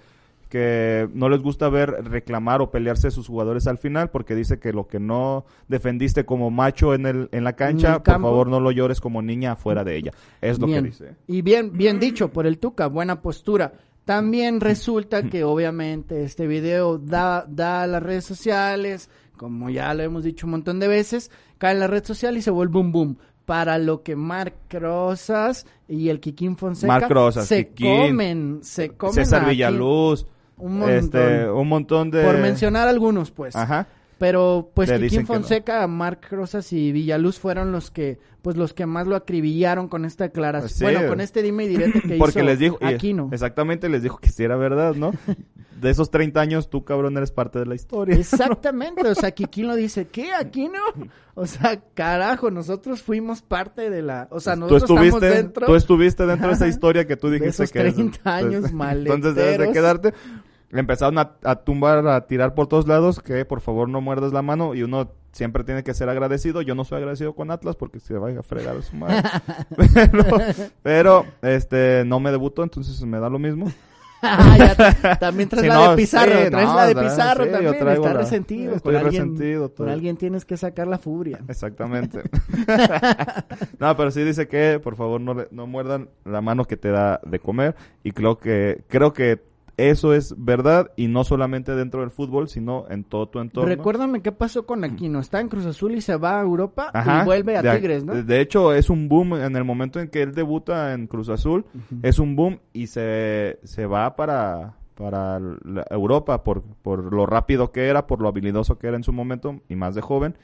Que no les gusta ver reclamar o pelearse sus jugadores al final, porque dice que lo que no defendiste como macho en, el, en la cancha, por favor no lo llores como niña afuera de ella. Es lo bien. que dice. Y bien, bien dicho por el Tuca, buena postura. También resulta que obviamente este video da, da a las redes sociales, como ya lo hemos dicho un montón de veces, cae en la red social y se vuelve un boom. Para lo que Marc Rosas y el Kikín Fonseca Marc Rosas, se Kikín, comen, se comen César. Villaluz, Un montón. este, un montón de... Por mencionar algunos, pues. Ajá. Pero pues Kikín que no. Fonseca, Marc Rosas y Villaluz fueron los que pues los que más lo acribillaron con esta declaración. Sí. Bueno, con este dime y direte que Porque hizo les dijo, Aquino. exactamente les dijo que sí era verdad, ¿no? De esos 30 años, tú cabrón eres parte de la historia. Exactamente, o sea, Kikín lo dice, ¿qué? ¿Aquino? O sea, carajo, nosotros fuimos parte de la, o sea, tú nosotros estuviste, estamos dentro tú estuviste dentro de esa historia que tú de dijiste esos que es- 30 años pues. Entonces debes de quedarte. Le empezaron a, a tumbar, a tirar por todos lados, que por favor no muerdas la mano y uno siempre tiene que ser agradecido. Yo no soy agradecido con Atlas porque se vaya a fregar a su madre. pero, pero, este, no me debutó, entonces me da lo mismo. Ya también traes la no, de Pizarro, sí, traes no, la de Pizarro sí, también, está la- resentido. estoy con alguien, resentido con todo. alguien tienes que sacar la furia. Exactamente. no, pero sí dice que por favor no, no muerdan la mano que te da de comer y creo que creo que eso es verdad y no solamente dentro del fútbol, sino en todo tu entorno. Recuérdame qué pasó con Aquino. Está en Cruz Azul y se va a Europa Ajá, y vuelve a de- Tigres, ¿no? De, hecho, es un boom en el momento en que él debuta en Cruz Azul, es un boom y se, se va para, para la- Europa por, por lo rápido que era, por lo habilidoso que era en su momento y más de joven.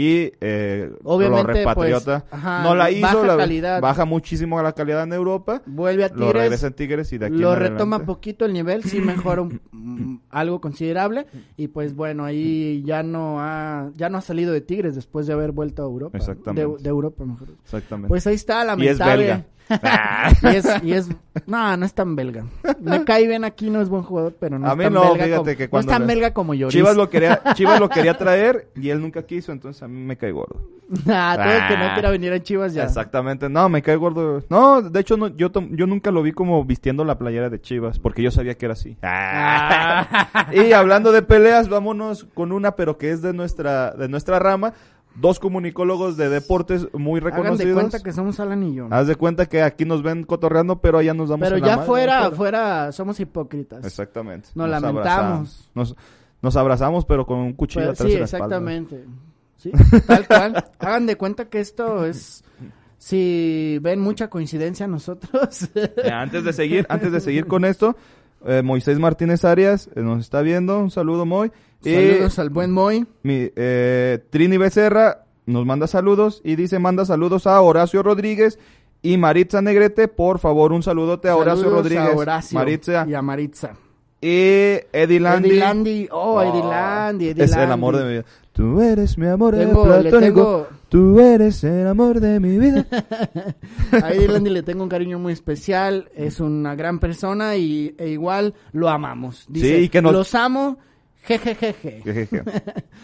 Y eh, Obviamente, lo repatriota. pues, ajá, no la hizo, baja la- calidad. baja muchísimo la calidad en Europa. Vuelve a Lo Tigres. regresa en Tigres y de aquí lo en retoma adelante- poquito el nivel, sí mejora un- mm, algo considerable y pues bueno, ahí ya no ha ya no ha salido de Tigres después de haber vuelto a Europa. Exactamente. De, de Europa, mejor. Exactamente. Pues ahí está, y es lamentable. belga. y es, y es, no, no es tan belga. Me cae bien aquí, no es buen jugador, pero no A es mí tan no, belga fíjate como, que no cuando es tan belga como Lloris. Chivas lo quería, Chivas lo quería traer y él nunca quiso, entonces a mí me cae gordo. Ah, todo el que no Ah. quiera venir a Chivas ya. Exactamente, no, me cae gordo. No, de hecho no, yo, yo nunca lo vi como vistiendo la playera de Chivas, porque yo sabía que era así. Ah. y hablando de peleas, vámonos con una, pero que es de nuestra, de nuestra rama. Dos comunicólogos de deportes muy Hagan de reconocidos. cuenta que somos Alan y yo. Haz de cuenta que aquí nos ven cotorreando, pero allá nos damos Pero en ya madre, fuera, fuera, somos hipócritas. Exactamente. Nos lamentamos. Nos, nos abrazamos, pero con un cuchillo atrás sí, de la espalda. exactamente. Sí, tal cual. Hagan de cuenta que esto es... Si ven mucha coincidencia nosotros. Eh, antes de seguir, antes de seguir con esto, eh, Moisés Martínez Arias eh, nos está viendo. Un saludo, Moy. Saludos al buen Moy. mi, eh, Trini Becerra nos manda saludos y dice manda saludos a Horacio Rodríguez y Maritza Negrete. Por favor, un saludote a Horacio Saludos Rodríguez, a Horacio Maritza y a Maritza. y Eddie Landy. Eddie Landy. Oh, Eddie Landy, Eddie es el amor de mi vida. Tú eres mi amor Tengo- platónico. tengo- Tú eres el amor de mi vida. A Eddie Landy le tengo un cariño muy especial. Es una gran persona y e igual lo amamos. Dice, Sí, que nos- los amo. Jejejeje. Jejeje.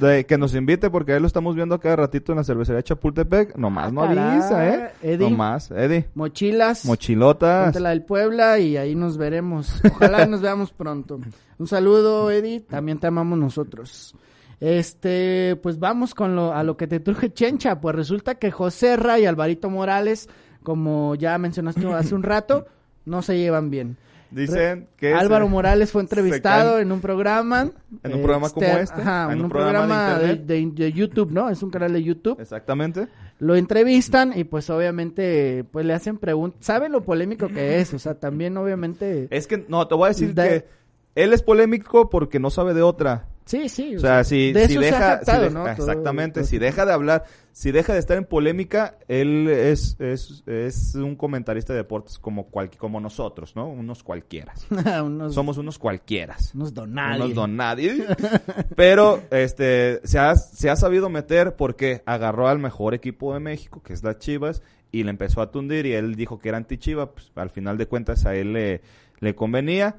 De que nos invite porque ahí lo estamos viendo cada ratito en la cervecería Chapultepec. Nomás no Ah, caray. avisa, ¿eh? Eddie. Nomás, Eddie. Mochilas. Mochilotas. La del Puebla y ahí nos veremos. Ojalá nos veamos pronto. Un saludo, Eddie. También te amamos nosotros. Este, pues vamos con lo, a lo que te truje Chencha. Pues resulta que José Ra y Alvarito Morales, como ya mencionaste hace un rato, no se llevan bien. Dicen que... Álvaro se- Morales fue entrevistado en un programa. En un programa como este, Ajá, en un un programa de programa de, internet. de- de YouTube, ¿no? Es un canal de YouTube. Exactamente. Lo entrevistan y pues obviamente pues le hacen preguntas. ¿Saben lo polémico que es? O sea, también obviamente... Es que, no, te voy a decir que él es polémico porque no sabe de otra. Sí, sí. O sea, si, de si se deja... si jactado, de- exactamente. todo- Si deja de hablar, si deja de estar en polémica, él es, es, es un comentarista de deportes como, cual, como nosotros, ¿no? Unos cualquiera. unos, Somos unos cualquieras. unos donadie. Unos don nadie. Pero este se ha, se ha sabido meter porque agarró al mejor equipo de México, que es las Chivas, y le empezó a tundir y él dijo que era anti-Chiva. Pues, al final de cuentas a él le, le convenía.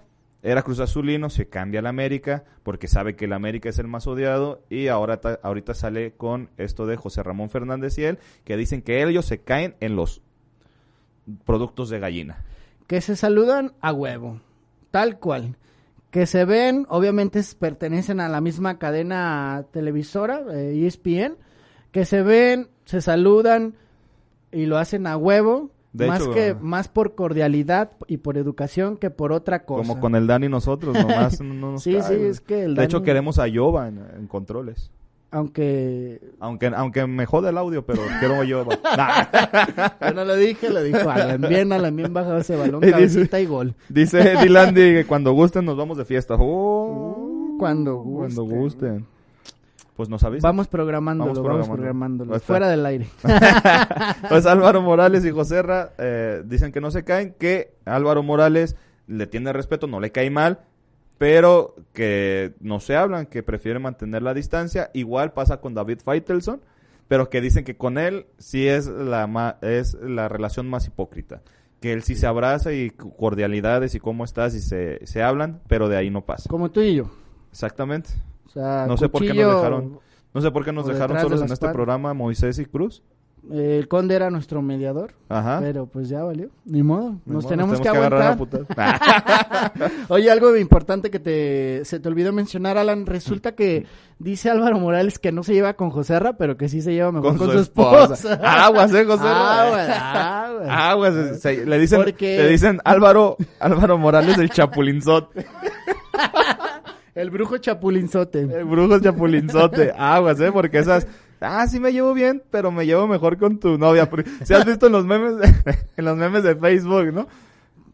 Era Cruz Azulino, se cambia al América porque sabe que el América es el más odiado y ahora ta- ahorita sale con esto de José Ramón Fernández y él que dicen que ellos se caen en los productos de gallina. Que se saludan a huevo. Tal cual. Que se ven, obviamente pertenecen a la misma cadena televisora, eh, ESPN. Que se ven, se saludan y lo hacen a huevo. De más hecho, que ah. más por cordialidad y por educación que por otra cosa. Como con el Dani nosotros, nomás no nos Sí, cae, sí, güey. es que el De hecho, queremos a Yoba en, en controles. Aunque Aunque, aunque me jode el audio, pero quiero a Yoba. Yo no lo dije, lo dijo Alan. Bien, Alan, bien bajado ese balón, Y dice- cabecita y gol. Dice Dylan que cuando gusten nos vamos de fiesta. Oh, Cuando gusten. Cuando gusten. Pues nos avisan. Vamos programándolo, Vamos programándolo. Fuera del aire. Pues Álvaro Morales y José Ra eh, dicen que no se caen, que Álvaro Morales le tiene respeto, no le cae mal, pero que no se hablan, que prefiere mantener la distancia. Igual pasa con David Feitelson, pero que dicen que con él sí es la, ma- es la relación más hipócrita. Que él sí se abraza y cordialidades y cómo estás y se, se hablan, pero de ahí no pasa. Como tú y yo. Exactamente. Sea, No sé por qué nos dejaron, no sé por qué nos dejaron de solos en este programa Moisés y Cruz. eh, el conde era nuestro mediador. Ajá. Pero pues ya valió. Ni modo. Ni Nos modo, tenemos que aguantar. Oye, algo importante que te se te olvidó mencionar, Alan. Resulta que dice Álvaro Morales que no se lleva con Joserra, pero que sí se lleva mejor con, su esposa. Aguas, eh, José. Aguas, aguas. Aguas, se- se- le dicen, Porque- le dicen Álvaro, Álvaro Morales el chapulinzot. El brujo chapulinzote. El brujo chapulinzote. Aguas, ¿eh? Porque esas... Ah, sí me llevo bien, pero me llevo mejor con tu novia. Si has visto en los memes de, en los memes de Facebook, ¿no?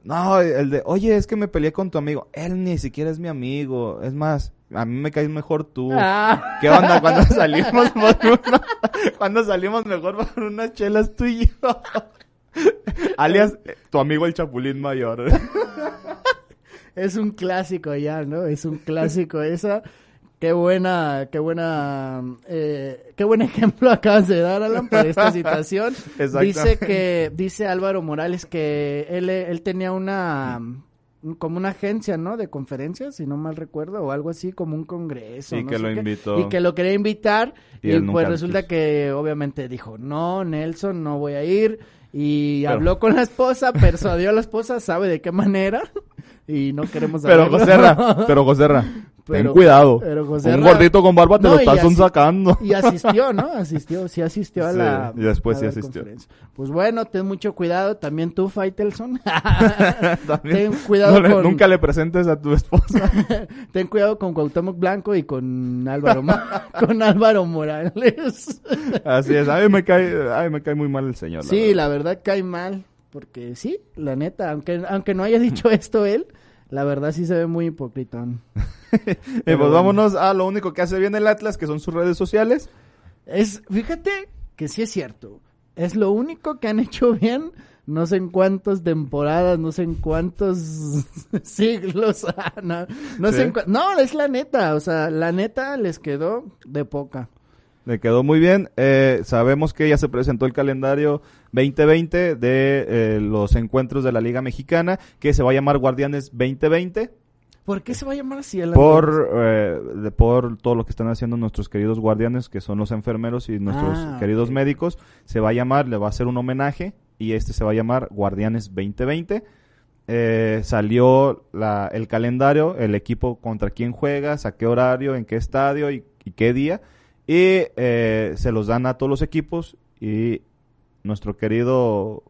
No, el de, oye, es que me peleé con tu amigo. Él ni siquiera es mi amigo. Es más, a mí me caes mejor tú. Ah. ¿Qué onda cuando salimos por una, cuando salimos mejor por unas chelas tú y yo? Alias, tu amigo el chapulín mayor. Es un clásico ya, ¿no? Es un clásico esa. Qué buena, qué buena, eh, qué buen ejemplo acabas de dar, Alan, para esta situación. Dice que, dice Álvaro Morales que él, él tenía una, como una agencia, ¿no? De conferencias, si no mal recuerdo, o algo así, como un congreso. Y no que sé lo qué, invitó. Y que lo quería invitar, Y pues resulta quiso. que obviamente dijo, no, Nelson, no voy a ir. Y Pero- habló con la esposa, persuadió a la esposa, sabe de qué manera. Y no queremos Pero saberlo. Joserra, pero Joserra, ten Pero- cuidado. pero Un gordito con barba te No, lo y están así- sacando. Y asistió, ¿no? Asistió, sí asistió a Sí, la. y después a sí la asistió. conferencia. Pues bueno, ten mucho cuidado, también tú, Faitelson. También. ten cuidado No le- con. Nunca le presentes a tu esposa. Ten cuidado con Cuauhtémoc Blanco y con Álvaro, con Álvaro Morales. Así es. A mí me cae, a mí me cae muy mal el señor. la sí, verdad. la verdad cae mal, porque sí, la neta, aunque, aunque no haya dicho esto él, la verdad sí se ve muy hipocritón. Eh, pues vámonos a lo único que hace bien el Atlas, que son sus redes sociales. Es, fíjate que sí es cierto. Es lo único que han hecho bien. No sé en cuántas temporadas, no sé en cuántos siglos. no, sé en No, es la neta. O sea, la neta les quedó de poca. Le quedó muy bien. Eh, sabemos que ya se presentó el calendario 2020 de eh, los encuentros de la Liga Mexicana, que se va a llamar Guardianes 2020. ¿Por qué se va a llamar así el por, eh, de- por todo lo que están haciendo nuestros queridos guardianes, que son los enfermeros y nuestros Ah, queridos médicos, se va a llamar, le va a hacer un homenaje y este se va a llamar Guardianes 2020. Eh, salió la- el calendario, el equipo contra quién juegas, a qué horario, en qué estadio y, y qué día. Y eh, se los dan a todos los equipos y nuestro querido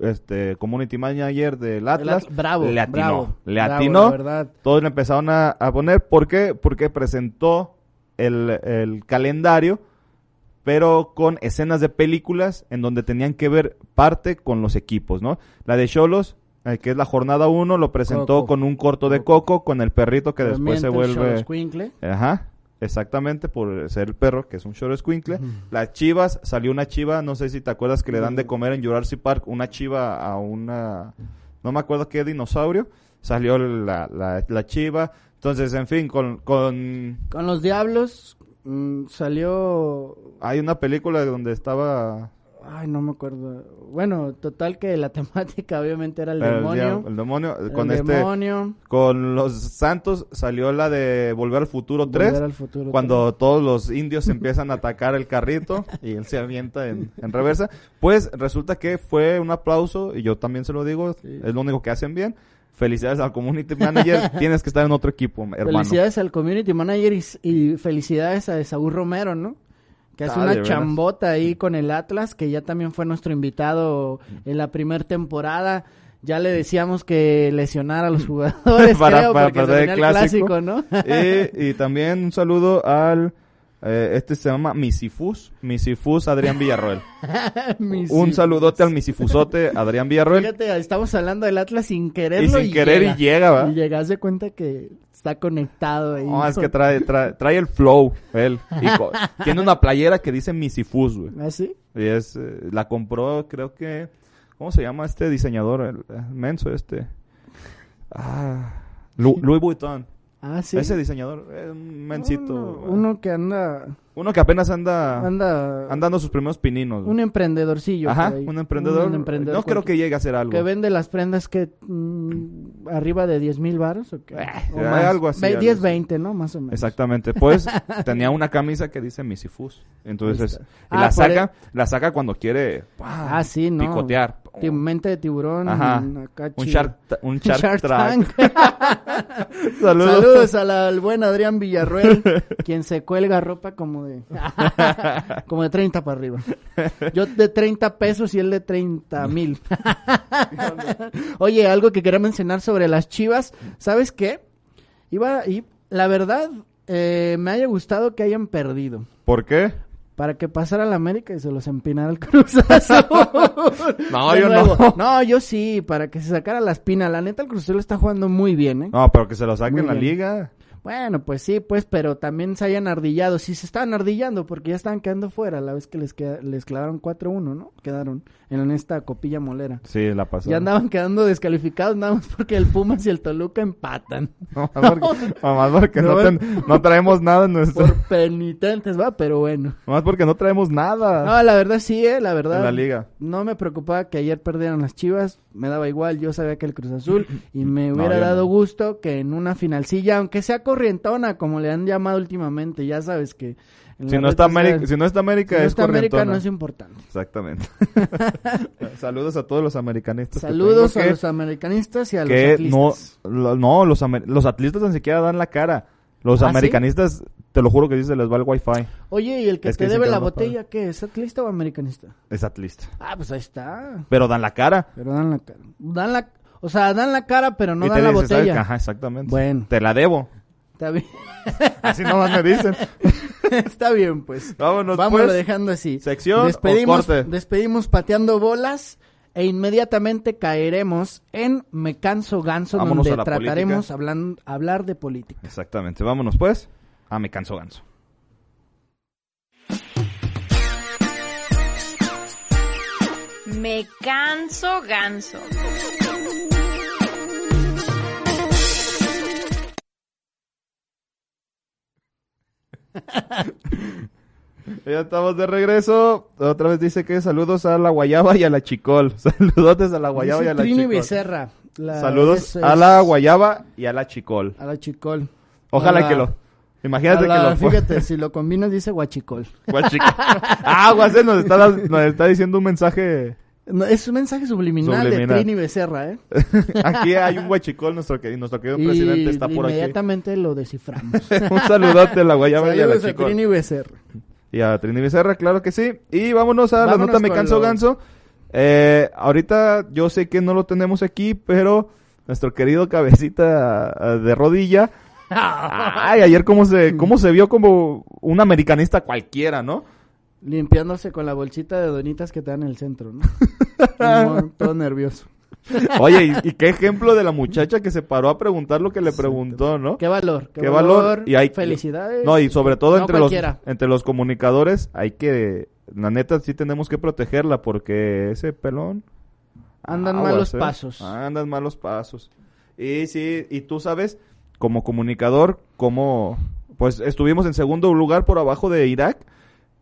este community manager del El Atlas bravo, le atinó, bravo, le atinó todos le empezaron a, a poner. ¿Por qué? Porque presentó el, el calendario, pero con escenas de películas en donde tenían que ver parte con los equipos, ¿no? La de Cholos, eh, que es la jornada 1, lo presentó Coco. con un corto de Coco, con el perrito que después se vuelve... Ajá, exactamente, por ser el perro, que es un short squinkle. Las chivas, salió una chiva, no sé si te acuerdas que le dan de comer en Jurassic Park una chiva a una, no me acuerdo qué dinosaurio, salió la, la, la chiva. Entonces, en fin, con, con, Con los Diablos mm, salió hay una película donde estaba Ay, no me acuerdo. Bueno, total que la temática obviamente era el el, demonio. diablo- el demonio, El con este, demonio. con los santos salió la de Volver al Futuro 3. Volver al futuro cuando todos los indios empiezan a atacar el carrito y él se avienta en, en reversa, pues resulta que fue un aplauso y yo también se lo digo, es lo único que hacen bien. Felicidades al community manager, tienes que estar en otro equipo, hermano. Felicidades al community manager y, y felicidades a Saúl Romero, ¿no? Que hace Ah, una chambota ahí con el Atlas, que ya también fue nuestro invitado en la primera temporada. Ya le decíamos que lesionara a los jugadores, Para- creo, perder el clásico. clásico, ¿no? y, y también un saludo al, eh, este se llama Misifus, Misifus Adrián Villarroel. Un saludote al Misifusote Adrián Villarroel. Fíjate, estamos hablando del Atlas sin quererlo Y sin querer y llega, ¿va? Y llegas de cuenta que está conectado ahí. No, es que trae, trae, trae el flow, él. Y tiene una playera que dice Misifus, güey. ¿Ah, sí? Y es, eh, la compró, creo que, ¿cómo se llama este diseñador? El, eh, menso este. Ah, Lu- Louis Vuitton. Ah, sí. Ese diseñador, es un mensito. Uno, eh. uno que anda, Uno que apenas anda, anda, andando sus primeros pininos. un emprendedorcillo. Ajá, un emprendedor. Un emprendedor no creo que llegue a hacer algo. Que vende las prendas que mm, arriba de 10 mil baros o qué? O hay más. algo así, Ve- algo 10, así. 20, ¿no? Más o menos. Exactamente. Pues tenía una camisa que dice Misifus. Entonces, y Ah, la saca, la saca cuando quiere Ah, sí, ¿no? picotear. Ti- Mente de tiburón. Ajá. acá Un. Shark, un shark. Tank. Saludos. Saludos al, al buen Adrián Villarruel, quien se cuelga ropa como de como de 30 para arriba. Yo de 30 pesos y él de 30 mil. Oye, algo que quería mencionar sobre las chivas, ¿sabes qué? Iba, y la verdad, eh, me haya gustado que hayan perdido. ¿Por qué? Para que pasara la América y se los empinara el Cruz Azul. No, De yo nuevo. no. No, yo sí, para que se sacara la espina. La neta, el Cruz Azul está jugando muy bien, ¿eh? No, pero que se lo saquen Muy en la bien. liga. Bueno, pues sí, pues, pero también se hayan ardillado. Sí, se estaban ardillando porque ya estaban quedando fuera la vez que les, queda- les clavaron 4-1, ¿no? Quedaron en esta copilla molera. Sí, la pasó. Ya andaban quedando descalificados nada más porque el Pumas y el Toluca empatan. No, más porque, más porque no, No, ten- no traemos nada en nuestro... Por penitentes, va, pero bueno. Más porque no traemos nada No, la verdad sí, eh, la verdad. en la liga. No me preocupaba que ayer perdieran las Chivas, me daba igual, yo sabía que el Cruz Azul y me No, hubiera dado no. gusto que en una finalcilla, aunque sea corrientona, como le han llamado últimamente, ya sabes que... en Si no, está América, si no está América, si no es está América corrientona. no es importante. Exactamente. Saludos a todos los americanistas. que Saludos tengo a que- los americanistas y a que los no, atlistas. lo- no, los, amer- los atlistas ni siquiera dan la cara. Los ¿Ah, sí? americanistas, te lo juro que se les va el wifi. Oye, ¿y el que Es te que debe la botella qué? ¿Es atlista o americanista? Es atlista. Ah, pues ahí está. Pero dan la cara. Pero dan la cara. Dan la... O sea, dan la cara, pero no y dan la dicen, ¿sabes botella. Ajá, exactamente. Bueno. Te la debo. Está bien. Así nomás me dicen. Está bien, pues. Vámonos, Vámonos pues. dejando así. ¿Sección o despedimos, corte? Despedimos pateando bolas e inmediatamente caeremos en Me Canso Ganso, Vámonos donde trataremos hablan- hablar de política. Exactamente. Vámonos, pues. A me canso ganso. Me canso ganso. Ya estamos de regreso. Otra vez dice que saludos a la guayaba y a la chicol. Saludotes a la guayaba y a la Trini chicol. Becerra. La- Saludos es- a la guayaba y a la chicol. A la chicol. Ojalá la- que lo... Imagínate la- que lo... Fíjate, si lo combinas dice guachicol. Guachico. ah, Guase nos está, da- nos está diciendo un mensaje. No, es un mensaje subliminal, de Subliminal. Trini Becerra, ¿eh? Aquí hay un guachicol, nuestro, que- nuestro querido presidente está por aquí. inmediatamente lo desciframos. un saludote a la guayaba y a la Saludos a. Trini Becerra. Y a Trini Becerra, claro que sí. Y vámonos a la Vámonos nota Me Canso lo- Ganso. Eh, ahorita yo sé que no lo tenemos aquí, pero nuestro querido cabecita ah, de rodilla. Ay, ayer cómo se, cómo se vio como un americanista cualquiera, ¿no? Limpiándose con la bolsita de donitas que te dan en el centro, ¿no? Todo nervioso. Oye, y, y qué ejemplo de la muchacha que se paró a preguntar lo que le preguntó, ¿no? Qué valor, qué, Qué valor. Y hay, Felicidades. No, y sobre todo No entre los, entre los comunicadores hay que, la neta sí tenemos que protegerla porque ese pelón... Andan aguas, malos ¿eh? pasos. Andan malos pasos. Y sí, y tú sabes, como comunicador, como, pues estuvimos en segundo lugar por abajo de Irak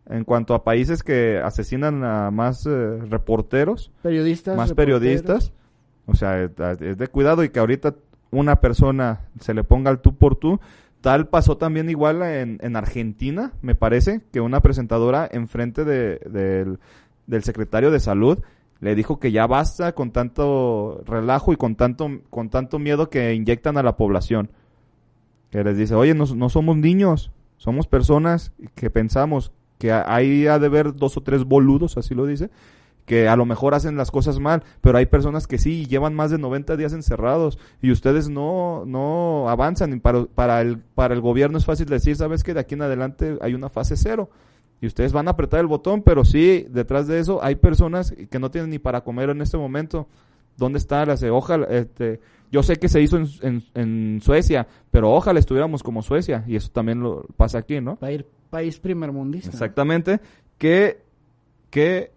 en cuanto a países que asesinan a más eh, reporteros, Periodistas. más reporteros. periodistas. O sea, es de cuidado y que ahorita una persona se le ponga al tú por tú. Tal pasó también igual en, en Argentina, me parece, que una presentadora enfrente de, del, del secretario de salud le dijo que ya basta con tanto relajo y con tanto, con tanto miedo que inyectan a la población. Que les dice, oye, no, no somos niños, somos personas que pensamos que ahí ha de haber dos o tres boludos, así lo dice, que a lo mejor hacen las cosas mal, pero hay personas que sí llevan más de 90 días encerrados y ustedes no no avanzan y para, para el para el gobierno es fácil decir, sabes que de aquí en adelante hay una fase cero y ustedes van a apretar el botón, pero sí detrás de eso hay personas que no tienen ni para comer en este momento. ¿Dónde está la ojalá este yo sé que se hizo en, en, en Suecia, pero ojalá estuviéramos como Suecia y eso también lo pasa aquí, ¿no? Pa ir- país primermundista. Exactamente. Que, que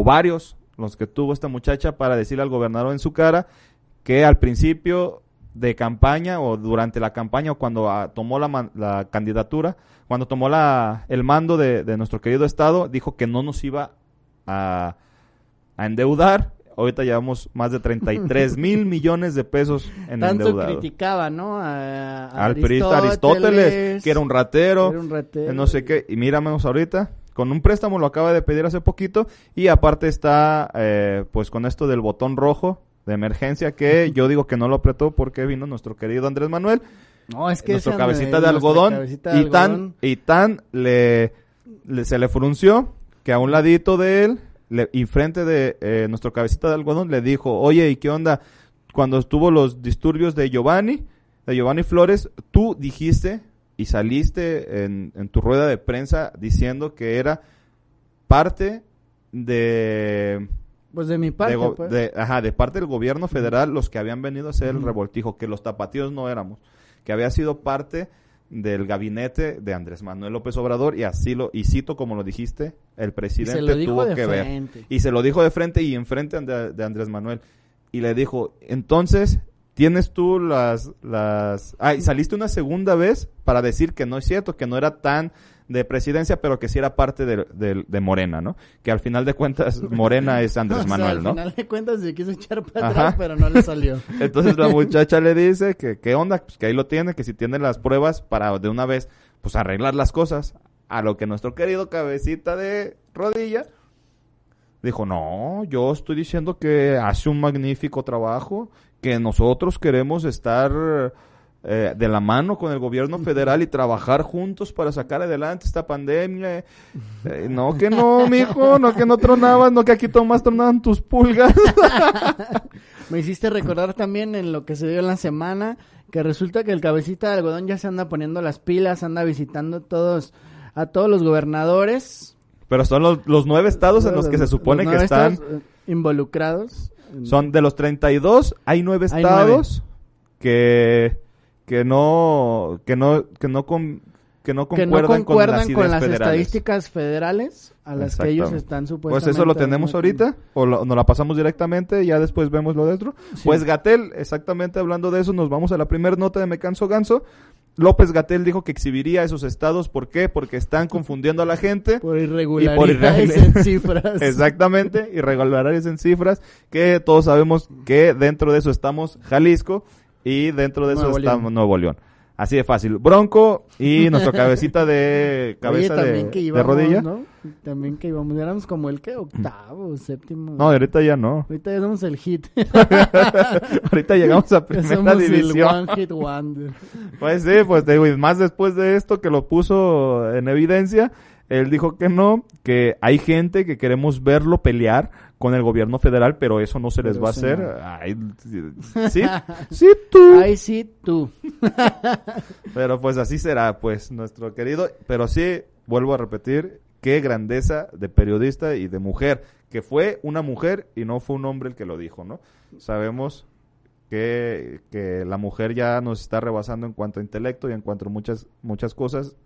ovarios los que tuvo esta muchacha para decirle al gobernador en su cara que al principio de campaña o durante la campaña o cuando ah, tomó la, man- la candidatura, cuando tomó la, el mando de, de nuestro querido estado, dijo que no nos iba a, a endeudar. Ahorita llevamos más de 33 mil millones de pesos en Tanto endeudado. criticaba, ¿no? A, Al periodista Aristóteles, que era un ratero, Era un ratero. no sé qué, y míramenos ahorita, con un préstamo lo acaba de pedir hace poquito, y aparte está, eh, pues con esto del botón rojo de emergencia, que yo digo que no lo apretó porque vino nuestro querido Andrés Manuel, No, es que nuestro cabecita de algodón, cabecita de y tan, algodón. y tan le, le- se le frunció que a un ladito de él, le- y frente de eh, nuestro cabecita de algodón, le dijo, oye, ¿y qué onda? Cuando estuvo los disturbios de Giovanni, de Giovanni Flores, tú dijiste y saliste en, en tu rueda de prensa diciendo que era parte de, Pues de mi de, parte, go- pues. de- ajá, de parte del gobierno federal los que habían venido a hacer el revoltijo, que los tapatíos no éramos, que había sido parte del gabinete de Andrés Manuel López Obrador y así lo, y cito como lo dijiste, el presidente lo dijo tuvo de que ver. frente. Y se lo dijo de frente y enfrente de, de Andrés Manuel. Y le dijo, entonces, tienes tú las, las... Ah, y saliste una segunda vez para decir que no es cierto, que no era tan de presidencia, pero que sí era parte de, de- de Morena, ¿no? Que al final de cuentas, Morena es Andrés O sea, Manuel, al ¿no? final de cuentas se quiso echar para Ajá. atrás, pero no le salió. Entonces la muchacha le dice que qué onda, pues que ahí lo tiene, que si tiene las pruebas para de una vez pues arreglar las cosas. A lo que nuestro querido cabecita de rodilla dijo, "No, yo estoy diciendo que hace un magnífico trabajo, que nosotros queremos estar eh, de la mano con el gobierno federal y trabajar juntos para sacar adelante esta pandemia. Eh, no que no, mijo, no que no tronabas, no que aquí Tomás tronaban tus pulgas. Me hiciste recordar también en lo que se dio en la semana que resulta que el cabecita de algodón ya se anda poniendo las pilas, anda visitando todos a todos los gobernadores. Pero son los, los nueve estados en los que se supone que están. eh, involucrados. Son de los 32, hay nueve Hay estados que que no que no que no con- que no que concuerdan, no concuerdan con las, con ideas las federales. estadísticas federales a las que ellos están Pues supuestamente. eso lo tenemos ahorita o lo- nos la pasamos directamente y ya después vemos lo dentro. Pues Gatel, exactamente hablando de eso, nos vamos a la primera nota de Me Canso Ganso. López Gatel dijo que exhibiría esos estados, ¿por qué? Porque están confundiendo a la gente. Por irregularidades irregularidades. en cifras. Exactamente, irregularidades en cifras, que todos sabemos que dentro de eso estamos Jalisco y dentro de eso estamos. Nuevo León. Así de fácil. Bronco y nuestra cabecita de Oye, cabeza de, rodilla. ¿no? También que íbamos, éramos como el que octavo, séptimo. No, ahorita ya no. Ahorita ya somos el hit. ahorita llegamos a primera somos el división. one hit wonder. Pues sí, pues te digo, y más después de esto que lo puso en evidencia, él dijo que no, que hay gente que queremos verlo pelear con el gobierno federal, pero eso no se les va a hacer. no. Ay, sí, sí, tú. Ay, sí, tú. Pero pues así será, pues, nuestro querido. Pero sí, vuelvo a repetir, qué grandeza de periodista y de mujer, que fue una mujer y no fue un hombre el que lo dijo, ¿no? Sabemos que, que la mujer ya nos está rebasando en cuanto a intelecto y en cuanto a muchas, muchas cosas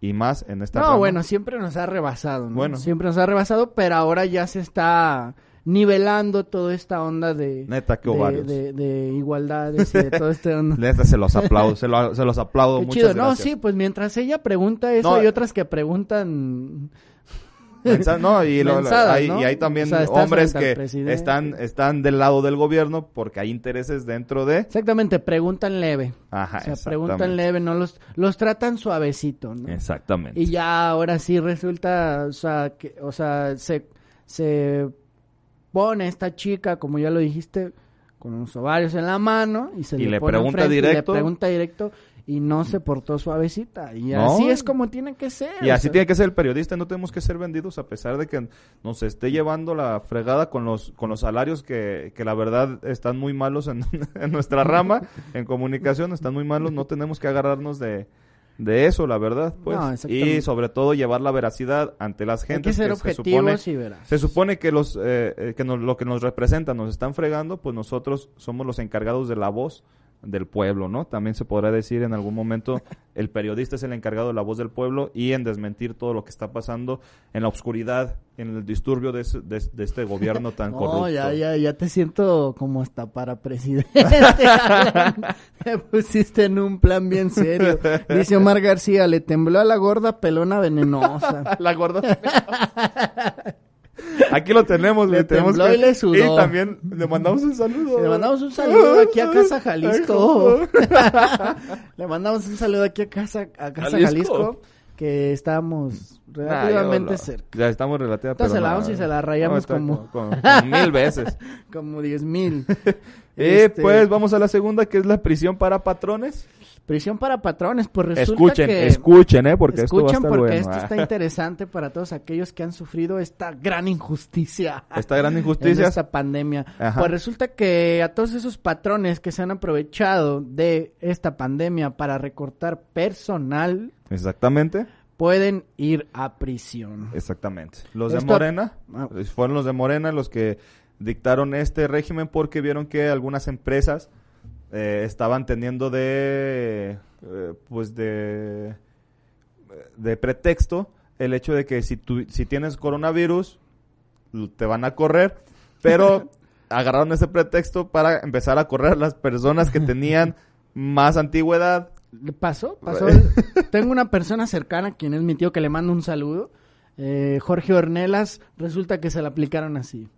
y más en esta No, rama. bueno, siempre nos ha rebasado, ¿no? Bueno. Siempre nos ha rebasado, pero ahora ya se está nivelando toda esta onda de... Neta, qué de, de, de igualdades y de todo este onda. Neta, se los aplaudo, se, lo- se los aplaudo. Qué Muchas chido, no, sí, pues mientras ella pregunta eso, No, hay otras que preguntan... Mensa- no, y, lo- lo- Mensadas, hay, ¿no? y hay también O sea, estás hombres que están, están del lado del gobierno porque hay intereses dentro de... Exactamente, preguntan leve. Ajá, o sea, preguntan leve, no los, los tratan suavecito, ¿no? Exactamente. Y ya ahora sí resulta, o sea, que, o sea, se, se pone esta chica, como ya lo dijiste, con los ovarios en la mano y se Y le pone pregunta enfrente y directo. le pregunta directo y no se portó suavecita. Y No. así es como tiene que ser. Y así sea. tiene que ser el periodista, no tenemos que ser vendidos a pesar de que nos esté llevando la fregada con los con los salarios que, que la verdad están muy malos en, en nuestra rama, en comunicación están muy malos, no tenemos que agarrarnos de, de eso, la verdad, pues. No, y sobre todo llevar la veracidad ante las Hay que gentes ser se objetivos supone se supone que los eh, eh, que nos- lo que nos representa nos están fregando, pues nosotros somos los encargados de la voz del pueblo, ¿no? También se podrá decir en algún momento el periodista es el encargado de la voz del pueblo y en desmentir todo lo que está pasando en la oscuridad, en el disturbio de, ese- de- de este gobierno tan corrupto. No, ya, ya, ya te siento como hasta para presidente. Alan. Te pusiste en un plan bien serio. Dice Omar García, le tembló a la gorda pelona venenosa. La gorda. Aquí lo tenemos, Le le tenemos que- y le sudó. y también le mandamos un saludo. Le mandamos un saludo aquí a Casa Jalisco. Le mandamos un saludo aquí a Casa, a casa Jalisco. Jalisco. que estamos relativamente lo- cerca. Ya estamos relativamente. Entonces la no, vamos y se la rayamos está como- con- con mil veces. Como diez mil. Eh, Este, pues vamos a la segunda, que es la prisión para patrones. Prisión para patrones, pues resulta Escuchen, que... escuchen, ¿eh? Porque esto va a Escuchen estar porque bueno. esto está interesante para todos aquellos que han sufrido esta gran injusticia. Esta gran en injusticia. esta pandemia. Ajá. Pues resulta que a todos esos patrones que se han aprovechado de esta pandemia para recortar personal Exactamente. pueden ir a prisión. Exactamente. Los de Morena, Ah. fueron los de Morena los que dictaron este régimen porque vieron que algunas empresas eh, estaban teniendo de, eh, pues de, de pretexto el hecho de que si tú, si tienes coronavirus, te van a correr, pero agarraron ese pretexto para empezar a correr las personas que tenían más antigüedad. ¿Le pasó? Pasó. Tengo una persona cercana, quien es mi tío, que le mando un saludo. Eh, Jorge Ornelas, resulta que se la aplicaron así.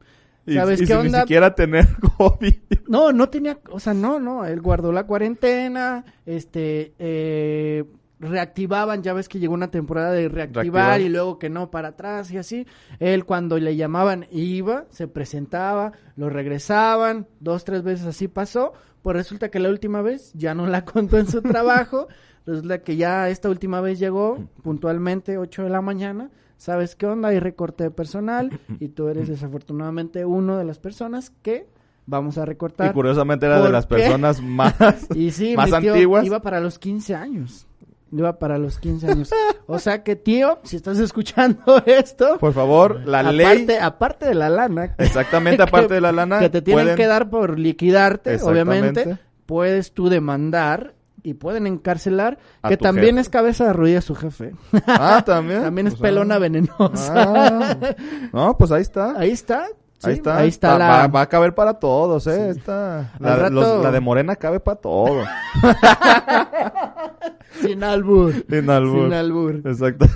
Y, ¿Sabes y qué sin onda? ni siquiera tener COVID. No, no tenía, o sea, no, no, él guardó la cuarentena, este, eh, reactivaban, ya ves que llegó una temporada de reactivar, Reactivar. y luego que no para atrás y así. Él cuando le llamaban iba, se presentaba, lo regresaban, dos, tres veces así pasó, pues resulta que la última vez ya no la contó en su trabajo, resulta que ya esta última vez llegó puntualmente 8 de la mañana. ¿Sabes qué onda? Hay recorte de personal y tú eres desafortunadamente uno de las personas que vamos a recortar. Y curiosamente era de ¿Por las qué? personas más, Y sí, más mi tío antiguas. iba para los 15 años. Iba para los 15 años. O sea que, tío, si estás escuchando esto, Por favor, la aparte, ley. aparte de la lana, Exactamente, que- aparte de la lana. que te tienen pueden- que dar por liquidarte, obviamente, puedes tú demandar y pueden encarcelar, A que también jefe. es cabeza de rodilla su jefe. Ah, también. también es Pues, pelona ah. venenosa. Ah. No, pues ahí está. Ahí está. sí, ahí está. Ahí está Va- la... va, va a caber para todos, ¿eh? Esta, la, Al rato- los- la de Morena cabe para todo. Sin albur. Sin albur. Sin albur. Exacto.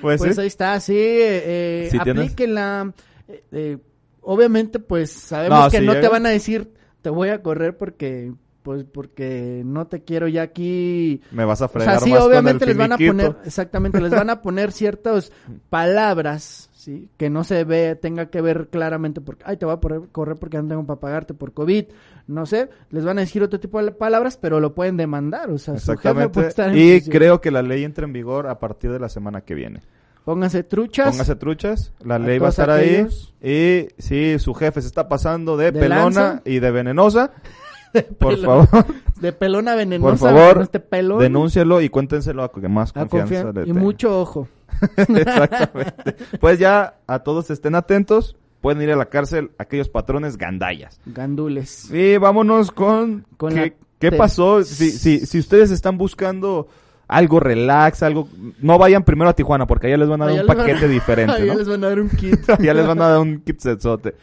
pues, Pues sí. ahí está, sí, eh, eh, Sí aplíquenla. eh, eh, obviamente, pues sabemos No, que no te van a decir, te voy a correr porque, pues, porque no te quiero ya aquí. Me vas a O fregar sea, sí, más con obviamente el les van a poner, exactamente, les van a poner ciertas palabras, sí, que no se ve, tenga que ver claramente porque, ay, te voy a correr porque no tengo para pagarte por COVID, no sé, les van a decir otro tipo de palabras, pero lo pueden demandar, o sea, su jefe puede Exactamente. estar en Y creo que la ley entra en vigor a partir de la semana que viene. Pónganse truchas. Póngase truchas, la A ley va a estar ahí. Y si su jefe se está pasando de, ¿De pelona lanza? y de venenosa, por pelón. favor, De pelona venenosa. por favor, este pelón. denúncielo y cuéntenselo a que más A confianza le y tenga. mucho ojo. Exactamente. Pues ya a todos estén atentos. Pueden ir a la cárcel aquellos patrones gandallas. Gandules. Y vámonos con, Con qué, qué pasó. Si, si, si ustedes están buscando algo relax, algo... No vayan primero a Tijuana porque allá les van a dar Allá un a- paquete diferente, Allá ¿no? les van a dar un kit. ya les van a dar un kitsetzote.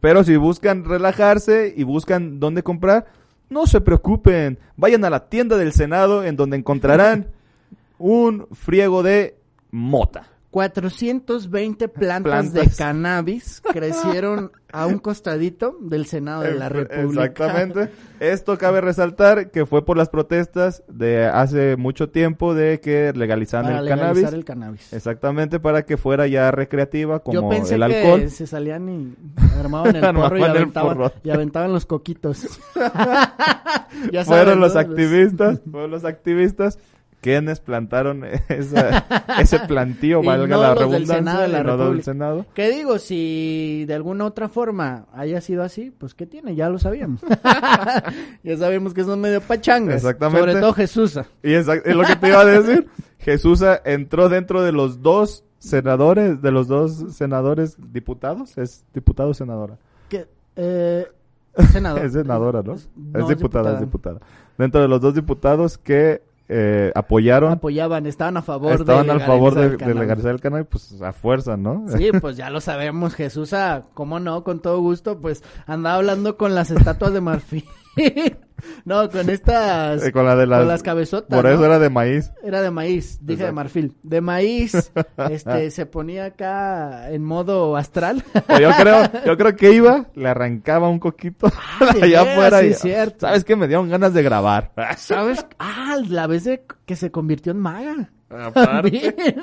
Pero si buscan relajarse y buscan dónde comprar, no se preocupen. Vayan a la tienda del Senado en donde encontrarán un friego de mota. 420 plantas, Plantas. de cannabis crecieron a un costadito del Senado de la República. Exactamente. Esto cabe resaltar que fue por las protestas de hace mucho tiempo de que legalizaran Para el legalizar cannabis. el cannabis. Exactamente, para que fuera ya recreativa como Yo pensé el que alcohol. se salían y armaban el porro y aventaban, porro. y aventaban los coquitos. Ya saben, fueron los ¿no? activistas, fueron los activistas quienes plantaron esa- ese plantío, valga no la redundancia, Senado de la y no del. Senado. ¿Qué digo? Si de alguna otra forma haya sido así, pues ¿qué tiene? Ya lo sabíamos. ya sabemos que son medio pachangas. Exactamente. Sobre todo Jesús. Y es lo que te iba a decir. Jesús entró dentro de los dos senadores, de los dos senadores diputados. ¿Es diputado o senadora? Que, eh, senador. Es senadora, ¿no? No, es diputada, es diputada. Dentro de los dos diputados que eh, apoyaron, Apoyaban, estaban a favor estaban de al favor de, de legalizar el cannabis, pues a fuerza, ¿no? Sí, pues ya lo sabemos, Jesús, ah, cómo no, con todo gusto, pues andaba hablando con las estatuas de marfil. no, con estas, Eh, con la de las, con las cabezotas. Por ¿no? eso era de maíz. Era de maíz, dije de marfil. De maíz, este, se ponía acá en modo astral. O yo creo, yo creo que iba, le arrancaba un coquito de allá afuera sí, y, cierto. ¿sabes qué? Me dieron ganas de grabar. ¿Sabes? Ah, la vez de que se convirtió en maga. Aparte,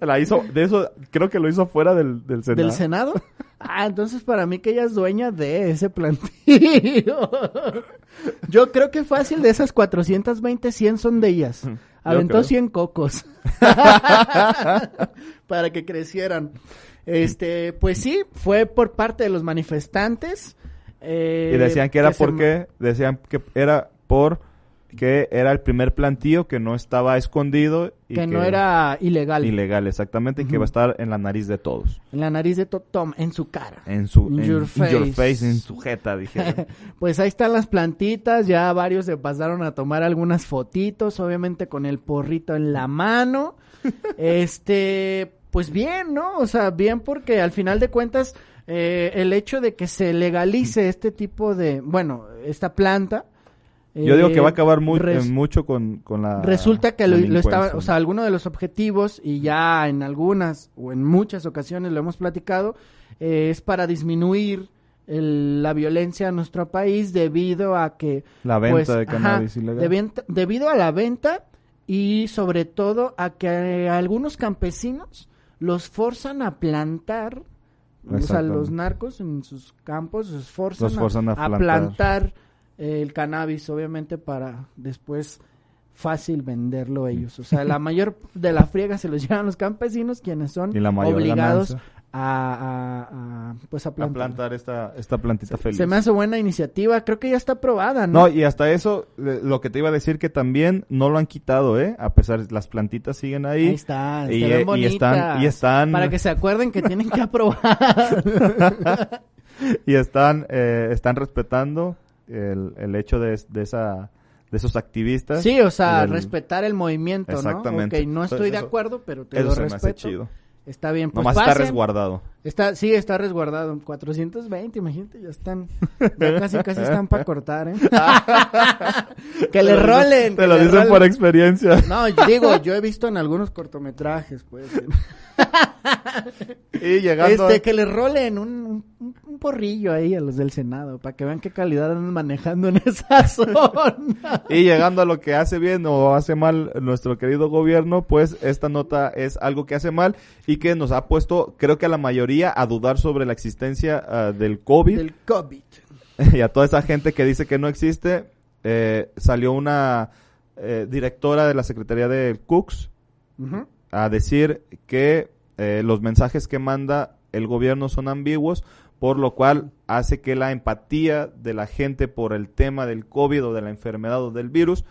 la hizo, de eso, creo que lo hizo fuera del, del Senado. ¿Del Senado? Ah, entonces para mí que ella es dueña de ese plantillo. Yo creo que fácil de esas 420, 100 son de ellas. Aventó creo. 100 cocos. para que crecieran. Este, pues sí, fue por parte de los manifestantes. eh, Y decían que era porque, decían que era por que era el primer plantío que no estaba escondido y que no era ilegal. ilegal exactamente y que va a estar en la nariz de todos, En la nariz de to- Tom, en su cara. en su In en- your in your face. en su jeta, dijeron. Pues ahí están las plantitas, ya varios se pasaron a tomar algunas fotitos, obviamente con el porrito en la mano. Este, pues bien, ¿no? O sea, bien porque al final de cuentas eh, el hecho de que se legalice este tipo de, bueno, esta planta. Yo digo que va a acabar muy, eh, mucho con, con la Resulta que lo, lo o sea, alguno de los objetivos, y ya en algunas o en muchas ocasiones lo hemos platicado, eh, es para disminuir el- la violencia en nuestro país debido a que... la venta pues, de ajá, cannabis ilegal. de venta- debido a la venta y sobre todo a que eh, algunos campesinos los forzan a plantar, o sea, los narcos en sus campos los forzan, Los forzan a a plantar. plantar eh, el cannabis, obviamente para después fácil venderlo ellos. O sea, la mayor de la friega se los llevan los campesinos, quienes son Y la mayor obligados a, a- a, pues a a plantar. esta, esta plantita feliz. Se me hace buena iniciativa, creo que ya está aprobada, ¿no? No, y hasta eso, eh, lo que te iba a decir que también no lo han quitado, ¿eh? A pesar, las plantitas siguen ahí. Ahí está, Y, se ven eh, y bonitas. están, y están, Para que se acuerden que tienen que aprobar. y están, eh, están respetando el, el hecho de, de esa, de esos activistas. sí, o sea, del- respetar el movimiento, ¿no? Exactamente. Ok, no estoy Entonces, de acuerdo, pero te Eso lo se me hace respeto. chido. Está bien, pues Nomás está resguardado. Está, sí, está resguardado. 420, imagínate, ya están, ya casi, casi están para cortar, ¿eh? que le rolen. Te lo dicen por experiencia. No, digo, yo he visto en algunos cortometrajes, pues. Y llegando, Este, que le rolen un, un, un porrillo ahí a los del Senado, para que vean qué calidad andan manejando en esa zona. y llegando a lo que hace bien o hace mal nuestro querido gobierno, pues esta nota es algo que hace mal y que nos ha puesto, creo que a la mayoría, a dudar sobre la existencia ah, del COVID. Del COVID. y a toda esa gente que dice que no existe, eh, salió una eh, directora de la Secretaría de Cooks a decir que eh, los mensajes que manda el gobierno son ambiguos, por lo cual hace que la empatía de la gente por el tema del COVID o de la enfermedad o del virus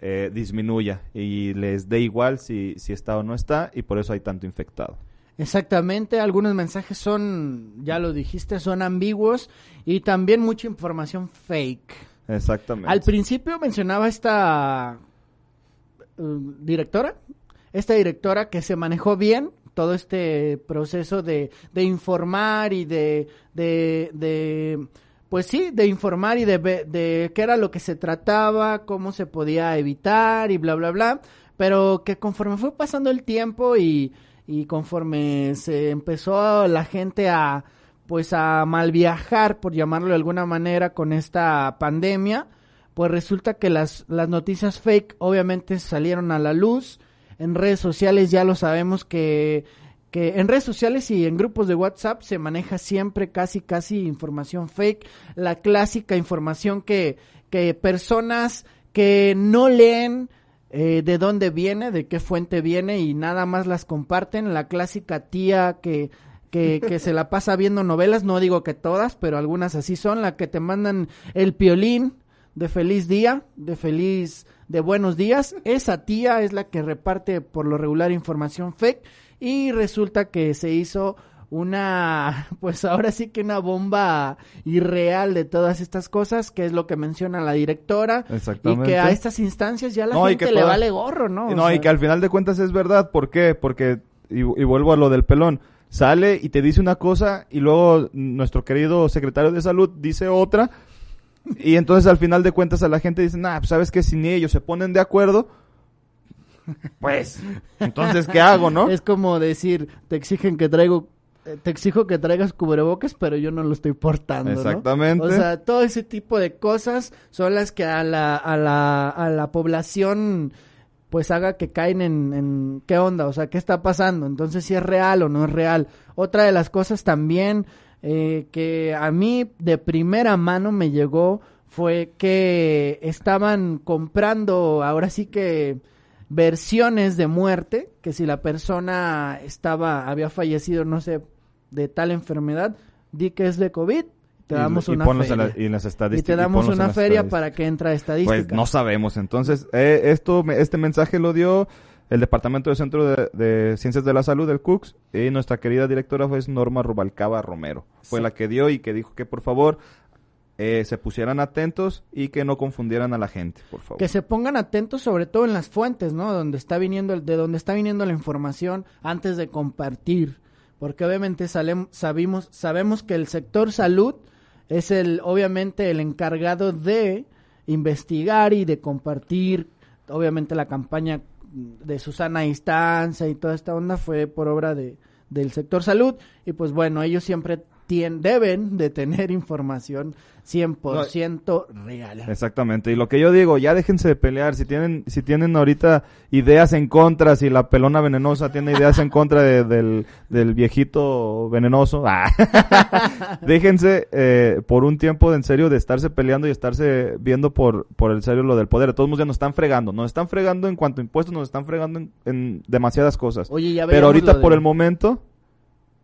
eh, disminuya y les dé igual si, si está o no está y por eso hay tanto infectado. Exactamente, algunos mensajes son, ya lo dijiste, son ambiguos y también mucha información fake. Exactamente. Al principio mencionaba esta eh, directora, esta directora que se manejó bien todo este proceso de, de informar y de, de, pues sí, de informar y de, de qué era lo que se trataba, cómo se podía evitar y bla, bla, bla, pero que conforme fue pasando el tiempo y, y conforme se empezó la gente a, pues a mal viajar, por llamarlo de alguna manera, con esta pandemia, pues resulta que las, las noticias fake obviamente salieron a la luz. En redes sociales ya lo sabemos que, que en redes sociales y en grupos de WhatsApp se maneja siempre casi casi información fake, la clásica información que, que personas que no leen eh, de dónde viene, de qué fuente viene y nada más las comparten, la clásica tía que que, que se la pasa viendo novelas, no digo que todas, pero algunas así son, la que te mandan el piolín de feliz día, de feliz, de buenos días, esa tía es la que reparte por lo regular información fake y resulta que se hizo una, pues ahora sí que una bomba irreal de todas estas cosas, que es lo que menciona la directora, y Exactamente. que a estas instancias ya la No, y gente le toda- vale gorro, ¿no? Y O no, y que al final de cuentas es verdad. ¿Por qué? Porque, y, y vuelvo a lo del pelón, sale y te dice una cosa y luego nuestro querido secretario de salud dice otra. Y entonces al final de cuentas a la gente dice, nah, pues sabes que si ni ellos se ponen de acuerdo, pues, entonces ¿qué hago, no? Es como decir, te exigen que traigo, eh, te exijo que traigas cubrebocas, pero yo no lo estoy portando, ¿no? Exactamente. O sea, todo ese tipo de cosas son las que a la, a la, a la población pues haga que caen en, en qué onda, o sea, qué está pasando, entonces si es real o no es real. Otra de las cosas también eh, que a mí de primera mano me llegó fue que estaban comprando ahora sí que versiones de muerte, que si la persona estaba, había fallecido, no sé, de tal enfermedad, di que es de COVID, te Y- damos y una en feria. la- y las y te damos una feria para que entre a estadística. Pues no sabemos. Entonces, eh, esto, este mensaje lo dio el Departamento de Centro de, de Ciencias de la Salud del CUCS y nuestra querida directora fue Norma Rubalcaba Romero. Fue Sí. la que dio y que dijo que por favor eh, se pusieran atentos y que no confundieran a la gente, por favor. que se pongan atentos sobre todo en las fuentes, ¿no? Donde está viniendo el- de donde está viniendo la información antes de compartir, porque obviamente salem- sabimos sabemos que el sector salud es el obviamente el encargado de investigar y de compartir, obviamente la campaña de Susana Distancia y toda esta onda fue por obra de del sector salud. Y pues bueno, ellos siempre tien- deben de tener información 100% real. Exactamente, y lo que yo digo, ya déjense de pelear, si tienen, si tienen ahorita ideas en contra, si la pelona venenosa tiene ideas en contra de- del, del viejito venenoso, ah, déjense eh, por un tiempo de en serio de estarse peleando y estarse viendo por, por el serio lo del poder, de todos modos ya nos están fregando, nos están fregando en cuanto a impuestos, nos están fregando en, en demasiadas cosas, Oye, ya pero ahorita de- por el momento,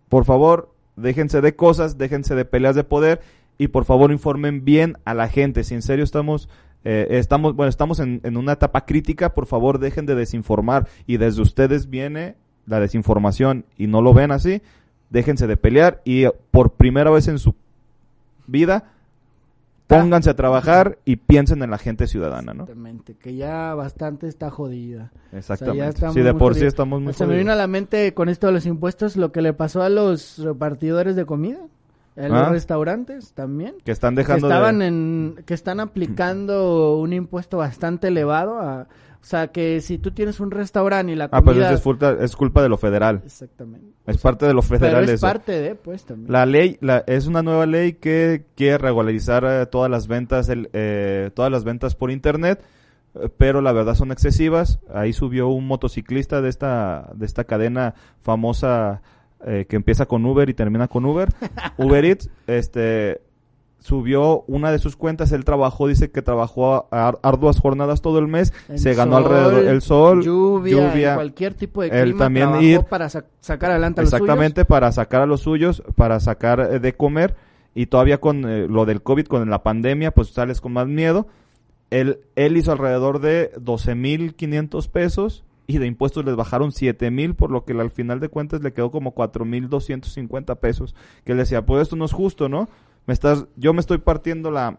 por favor, déjense de cosas, déjense de peleas de poder y por favor informen bien a la gente. Si en serio estamos, eh, estamos, bueno, estamos en, en una etapa crítica, por favor dejen de desinformar y desde ustedes viene la desinformación y no lo ven así, déjense de pelear y eh, por primera vez en su vida pónganse a trabajar y piensen en la gente ciudadana, ¿no? Exactamente, que ya bastante está jodida. Exactamente. estamos Si de muy por sí jodidos. estamos muy Se me vino jodidos. a la mente con esto de los impuestos lo que le pasó a los repartidores de comida, en Ah. los restaurantes también. que están Que dejando estaban de... en, que están aplicando un impuesto bastante elevado a, o sea que si tú tienes un restaurante y la Ah, pues comida es, culpa, es culpa de lo federal. exactamente Es parte de lo pero federal es eso. parte de pues también La ley la, es una nueva ley que quiere regularizar eh, todas las ventas el, eh, todas las ventas por internet eh, pero la verdad son excesivas ahí subió un motociclista de esta de esta cadena famosa eh, que empieza con Uber y termina con Uber Uber Eats este subió una de sus cuentas él trabajó dice que trabajó a- a arduas jornadas todo el mes El se ganó sol, alrededor el sol lluvia, lluvia, cualquier tipo de él clima también trabajó ir- para sa- sacar adelante a los suyos. Exactamente, para sacar a los suyos, para sacar eh, de comer y todavía con eh, lo del COVID, con la pandemia, pues sales con más miedo. Él, él hizo alrededor de 12.500 pesos y de impuestos les bajaron 7.000, por lo que al final de cuentas le quedó como 4.250 pesos. Que él decía, pues esto no es justo, ¿no? Me estás, yo me estoy partiendo la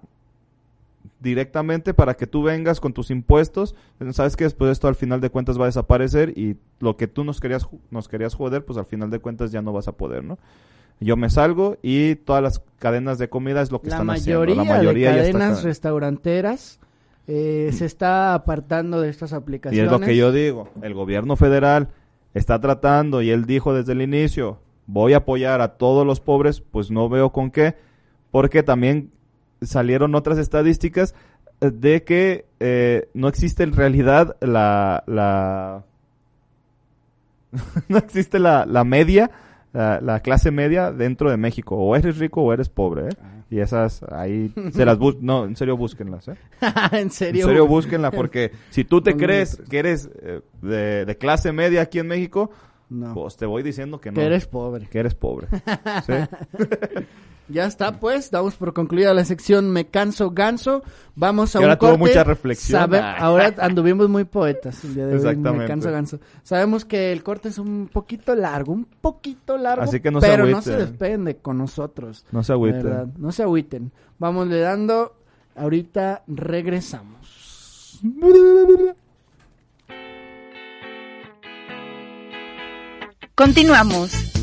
directamente para que tú vengas con tus impuestos, sabes que después esto al final de cuentas va a desaparecer y lo que tú nos querías nos querías joder, pues al final de cuentas ya no vas a poder, ¿no? Yo me salgo y todas las cadenas de comida es lo que la están mayoría, haciendo. La mayoría de ya está cadenas acá. restauranteras eh, se está apartando de estas Y aplicaciones. es lo que yo digo, el gobierno federal está tratando y él dijo desde el inicio, voy a apoyar a todos los pobres, pues no veo con qué, porque también salieron otras estadísticas eh, de que eh, no existe en realidad la, la no existe la, la media, la, la clase media dentro de México, o eres rico o eres pobre, ¿eh? Y esas ahí se las bus no, en serio búsquenlas, ¿eh? en serio. En serio, búsquenla, porque si tú te crees que eres eh, de, de clase media aquí en México, No, pues te voy diciendo que no. que eres pobre. que eres pobre. ¿Sí? Ya está, pues, damos por concluida la sección Me canso ganso. Vamos a Que un ahora tuvo mucha reflexión. Sabe- Ah. ahora anduvimos muy poetas el día de hoy. Exactamente. Me canso ganso. Sabemos que el corte es un poquito largo, un poquito largo, Así que no se pero no se despeguen de con nosotros. No se agüiten. verdad. No se agüiten. Vamos le dando. Ahorita regresamos. Continuamos.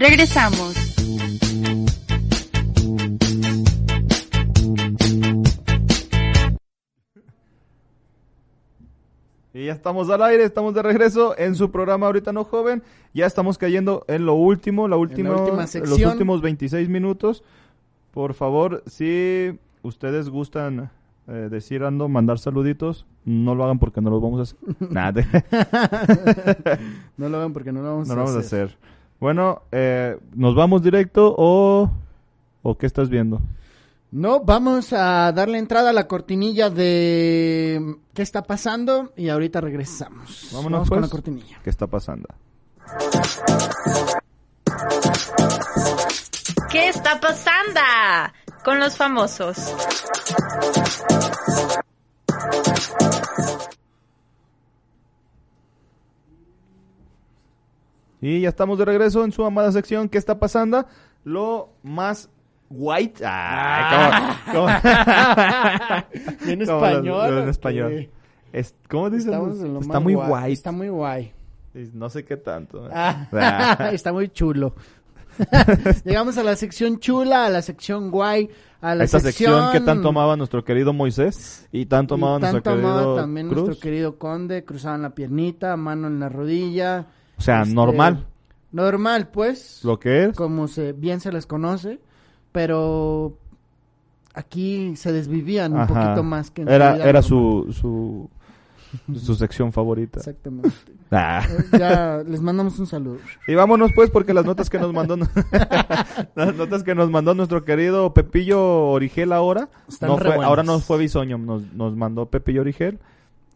Regresamos. Y ya estamos al aire, estamos de regreso en su programa Ahorita No Joven. Ya estamos cayendo en lo último, la última, última los últimos 26 minutos. Por favor, si ustedes gustan eh, decir ando, mandar saluditos, no lo hagan porque no los vamos a hacer. Nada, No lo hagan porque no lo vamos, no a, lo vamos a hacer. Bueno, eh, ¿nos vamos directo o, o qué estás viendo? No, vamos a darle entrada a la cortinilla de qué está pasando y ahorita regresamos. Vámonos, Vamos con pues. la cortinilla. ¿Qué está pasando? ¿Qué está pasando con los famosos? Y ya estamos de regreso en su amada sección. ¿Qué está pasando? Lo más white. Ay, ¿cómo- cómo- ¿En ¿Cómo lo- español? En español. ¿Cómo dicen? Está muy guay. guay. Está muy guay. No sé qué tanto. Ah, Ah. está muy chulo. Llegamos a la sección chula, a la sección guay, a la Esta sección, sección que tan tomaba nuestro querido Moisés y tan tomaba y nuestro tomaba querido también Cruz. nuestro querido conde, cruzaban la piernita, mano en la rodilla. O sea, Este, normal. Normal, pues, Lo que es. como se bien se les conoce, pero aquí se desvivían un poquito más que en su Era, era su, su, su sección favorita. Exactamente. Ah. Ya les mandamos un saludo. Y vámonos pues porque las notas que nos mandó las notas que nos mandó nuestro querido Pepillo Origel ahora Están no fue, ahora no fue Bisoño, nos, nos mandó Pepillo Origel.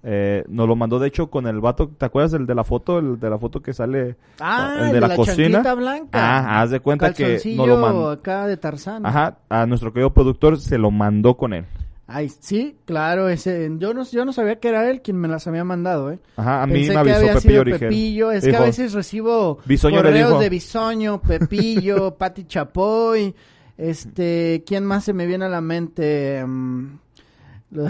Eh, nos lo mandó de hecho con el vato, ¿te acuerdas del de la foto? El de la foto que sale Ah, el de la, cocina. chanclita blanca. Ah, haz de cuenta que nos lo mandó. acá de Tarzán. Ajá, a nuestro querido productor se lo mandó con él. Ay, sí, claro, ese, yo no, yo no sabía que era él quien me las había mandado, ¿eh? Ajá, a mí Pensé me que avisó había Pepillo sido. Pepillo, es que a veces recibo Bisoño correos de Bisoño, Pepillo, Pati Chapoy, este, ¿quién más se me viene a la mente? Lo-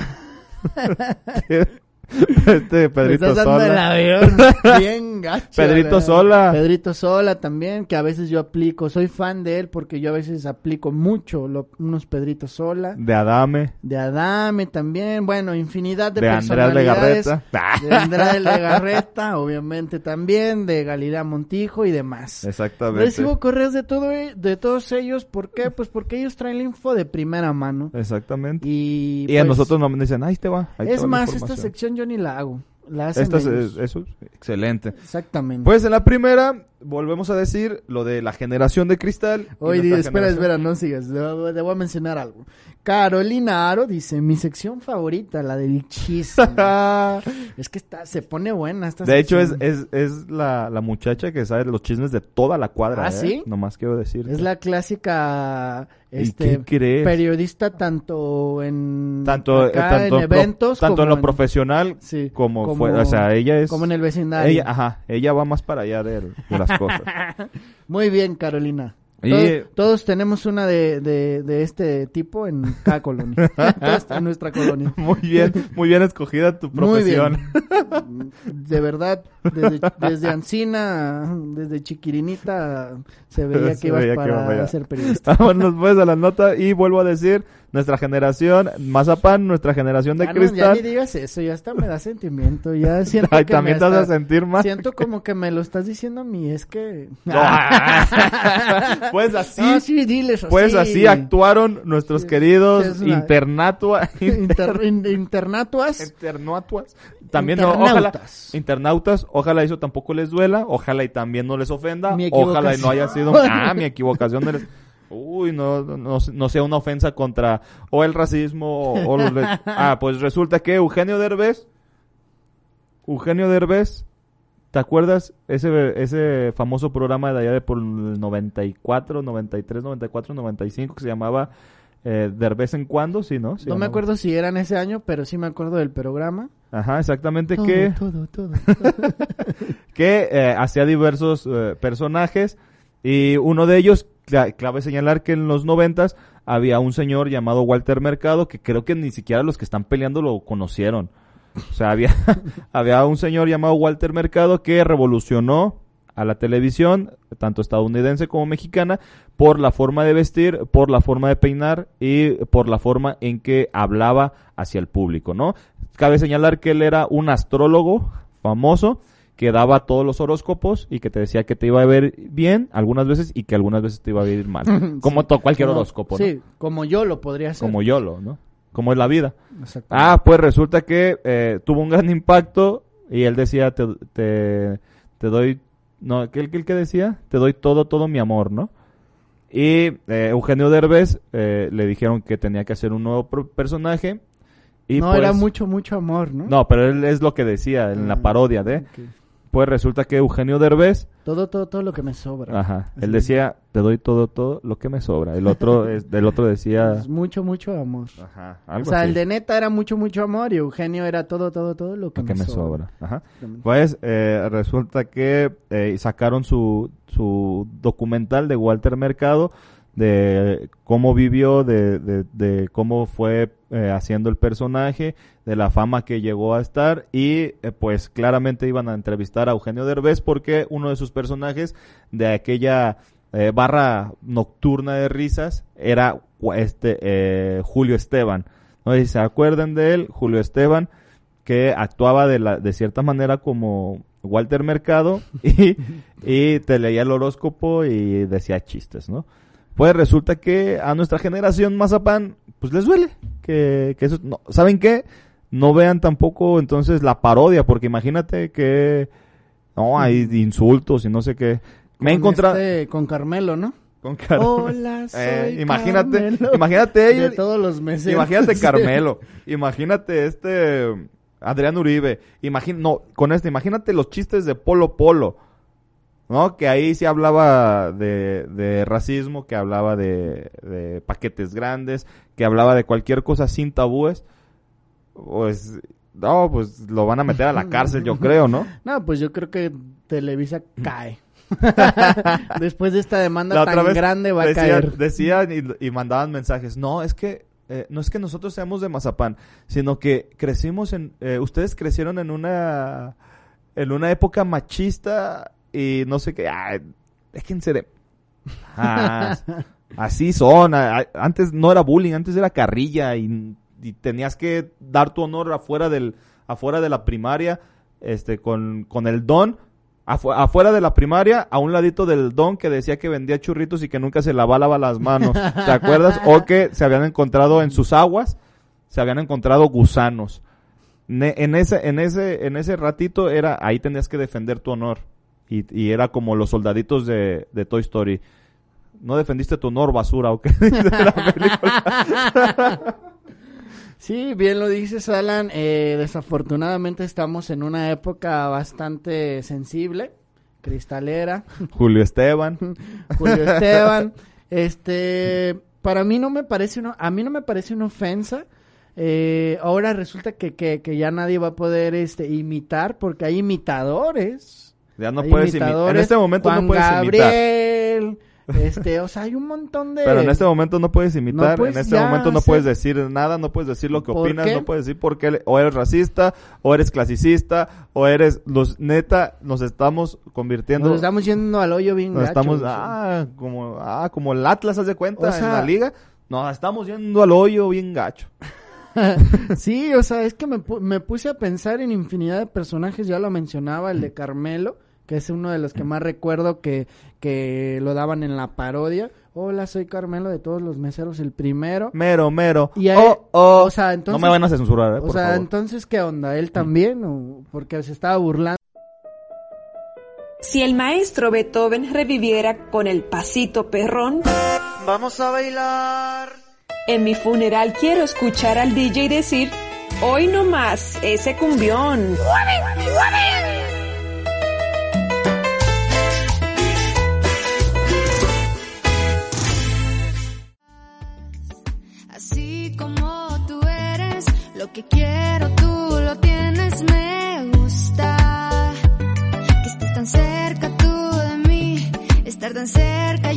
este Pedrito estás dando el Sola. avión bien gacho. Pedrito ¿verdad? Sola. Pedrito Sola también, que a veces yo aplico, soy fan de él porque yo a veces aplico mucho lo- unos Pedrito Sola. De Adame. De Adame también, bueno, infinidad de, De Andrés personalidades. Legarreta. De Andrés Legarreta, obviamente también, de Galilea Montijo y demás. Exactamente. Recibo correos de todo de todos ellos, ¿por qué? Pues porque ellos traen la info de primera mano. Exactamente. Y, Y a pues, nosotros nos dicen, ahí te va. ahí te es va más, esta información". Yo ni la hago. La hacen Esta es- ellos. eso es excelente. Exactamente. Pues en la primera, volvemos a decir lo de la generación de cristal. Oye, espera, generación- espera, no sigas. Le, le voy a mencionar algo. Carolina Aro dice, mi sección favorita, la del chisme. es que está, se pone buena esta De hecho, es, es, es la, la muchacha que sabe los chismes de toda la cuadra. ¿Ah, ¿eh? sí? Nomás quiero decir. Es la clásica ¿Y este, periodista tanto en, tanto, eh, acá tanto, en pro- eventos tanto en como lo profesional sí, como, fue. O sea, ella es. como en el vecindario. ella, ajá, ella va más para allá de, de las cosas. Muy bien, Carolina. Y- Todos, tenemos una de, de, de este tipo en cada colonia. En nuestra colonia. muy bien, muy bien escogida tu Muy profesión. bien. De verdad, desde, desde Ancina, desde Chiquirinita, se veía Se que ibas veía que para iba para allá. ser periodista. Vámonos pues a la nota y vuelvo a decir, nuestra generación, Mazapán, nuestra generación de Ah, no, ya cristal. ni digas eso, ya hasta me da sentimiento, ya siento Ay, que también me te vas a sentir mal. Siento como que me lo estás diciendo a mí, es que... pues así, Ah, sí, diles así. pues así actuaron nuestros Sí, queridos una- internatua, Inter- in- internatuas. internatuas. También no, ojalá, Internautas. ojalá eso tampoco les duela, ojalá y también no les ofenda, Mi ojalá y no haya sido, ah, mi equivocación no les- Uy, no, no, no, sea una ofensa contra o el racismo o, o los Ah, pues resulta que Eugenio Derbez, Eugenio Derbez, ¿te acuerdas ese, ese famoso programa de allá de por el 94, 93, 94, 95 que se llamaba eh, Derbez en cuando? Sí, ¿no? Se No me acuerdo si era en ese año, pero sí me acuerdo del programa. Ajá, exactamente Todo, que... todo, todo. que eh, hacía diversos eh, personajes y uno de ellos, clave señalar que en los noventas había un señor llamado Walter Mercado que creo que ni siquiera los que están peleando lo conocieron. O sea, había, había un señor llamado Walter Mercado que revolucionó a la televisión, tanto estadounidense como mexicana, por la forma de vestir, por la forma de peinar y por la forma en que hablaba hacia el público, ¿no? Cabe señalar que él era un astrólogo famoso que daba todos los horóscopos y que te decía que te iba a ver bien algunas veces y que algunas veces te iba a ver mal. Como Sí. to- cualquier Como- horóscopo, ¿no? Sí, como yo lo podría hacer. Como YOLO, ¿no? Como es la vida. Ah, pues resulta que eh, tuvo un gran impacto y él decía, te, te, te doy, no, ¿qué, qué, qué decía? Te doy todo, todo mi amor, ¿no? Y eh, Eugenio Derbez eh, le dijeron que tenía que hacer un nuevo personaje. Y no, pues, era mucho, mucho amor, ¿no? No, pero él es lo que decía en la Ah, parodia de... Pues resulta que Eugenio Derbez, Todo, todo, todo lo que me sobra. ajá, él decía, te doy todo, todo lo que me sobra. El otro, es, el otro decía... Es mucho, mucho amor. Ajá, O sea, así. el de neta era mucho, mucho amor y Eugenio era todo, todo, todo lo que, lo que me sobra. Ajá. Exactamente. Pues eh, resulta que eh, sacaron su, su documental de Walter Mercado de cómo vivió, de, de, de cómo fue eh, haciendo el personaje, de la fama que llegó a estar y eh, pues claramente iban a entrevistar a Eugenio Derbez porque uno de sus personajes de aquella eh, barra nocturna de risas era este eh, Julio Esteban. No sé se acuerdan de él, Julio Esteban que actuaba de, la, de cierta manera como Walter Mercado y, y te leía el horóscopo y decía chistes, ¿no? Pues resulta que a nuestra generación Mazapán, pues les duele. Que, que eso, no, ¿Saben qué? No vean tampoco entonces la parodia, porque imagínate que no hay insultos y no sé qué. Me he Con encontrado este- con Carmelo, ¿no? con Carmelo. Hola, soy Eh, imagínate, Carmelo. imagínate De ellos, todos los meses. Imagínate Carmelo, imagínate este Adrián Uribe, imagina, no, con este, imagínate los chistes de Polo Polo, ¿no? Que ahí se hablaba de, de racismo, que hablaba de, de paquetes grandes, que hablaba de cualquier cosa sin tabúes, pues, no, pues lo van a meter a la cárcel, yo creo, ¿no? No, pues yo creo que Televisa cae. Después de esta demanda tan grande va a decían, caer. decían y, y mandaban mensajes. No, es que eh, no es que nosotros seamos de Mazapán, sino que crecimos en, eh, ustedes crecieron en una, en una época machista y no sé qué. Ah, déjense de. Ah, así son. antes no era bullying, antes era carrilla y, y tenías que dar tu honor afuera del, afuera de la primaria, este, con, con el don. Afu- afuera de la primaria, a un ladito del don que decía que vendía churritos y que nunca se lavaba las manos. ¿Te acuerdas? O que se habían encontrado en sus aguas, se habían encontrado gusanos. Ne- en ese, en ese, en ese ratito era, ahí tenías que defender tu honor. Y, y era como los soldaditos de, de Toy Story. No defendiste tu honor, basura, ¿o qué? De la película. Sí, bien lo dices, Alan. Eh, desafortunadamente estamos en una época bastante sensible, cristalera. Julio Esteban. Julio Esteban. Este, para mí no me parece una, a mí no me parece una ofensa. Eh, ahora resulta que, que, que ya nadie va a poder este imitar porque hay imitadores. Ya no Hay puedes imitar. En este momento Juan no puedes imitar. Gabriel, este, o sea, hay un montón de Pero en este momento no puedes imitar, No puedes en este ya momento no puedes decir nada, no puedes decir lo que ¿Por opinas, qué? no puedes decir por qué, o eres racista, o eres clasicista, o eres, los, neta, nos estamos convirtiendo, nos estamos yendo al hoyo bien nos gacho, estamos, o sea. ah, como, ah, como el Atlas, haz de cuenta, O sea- en la liga, nos estamos yendo al hoyo bien gacho. Sí, o sea, es que me, me puse a pensar en infinidad de personajes, ya lo mencionaba, el de Carmelo, que es uno de los que más recuerdo que, que lo daban en la parodia. Hola, soy Carmelo de todos los meseros, el primero. Mero, mero, Y ahí- oh, oh. o sea, entonces- no me van a censurar, eh, O sea, favor. entonces, ¿qué onda? ¿Él también? ¿O porque se estaba burlando? Si el maestro Beethoven reviviera con el pasito perrón, Vamos a bailar. en mi funeral quiero escuchar al DJ decir, hoy no más ese cumbión. Así lo que quiero tú lo tienes, me gusta. Que estés tan cerca tú de mí, estar tan cerca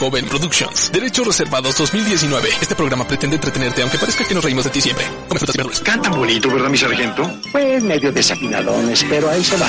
Joven Productions. Derechos reservados 2019. Este programa pretende entretenerte aunque parezca que nos reímos de ti siempre. Come frutas y verduras. Cantan bonito, ¿verdad, mi sargento? Pues medio desafinadones, pero ahí se va.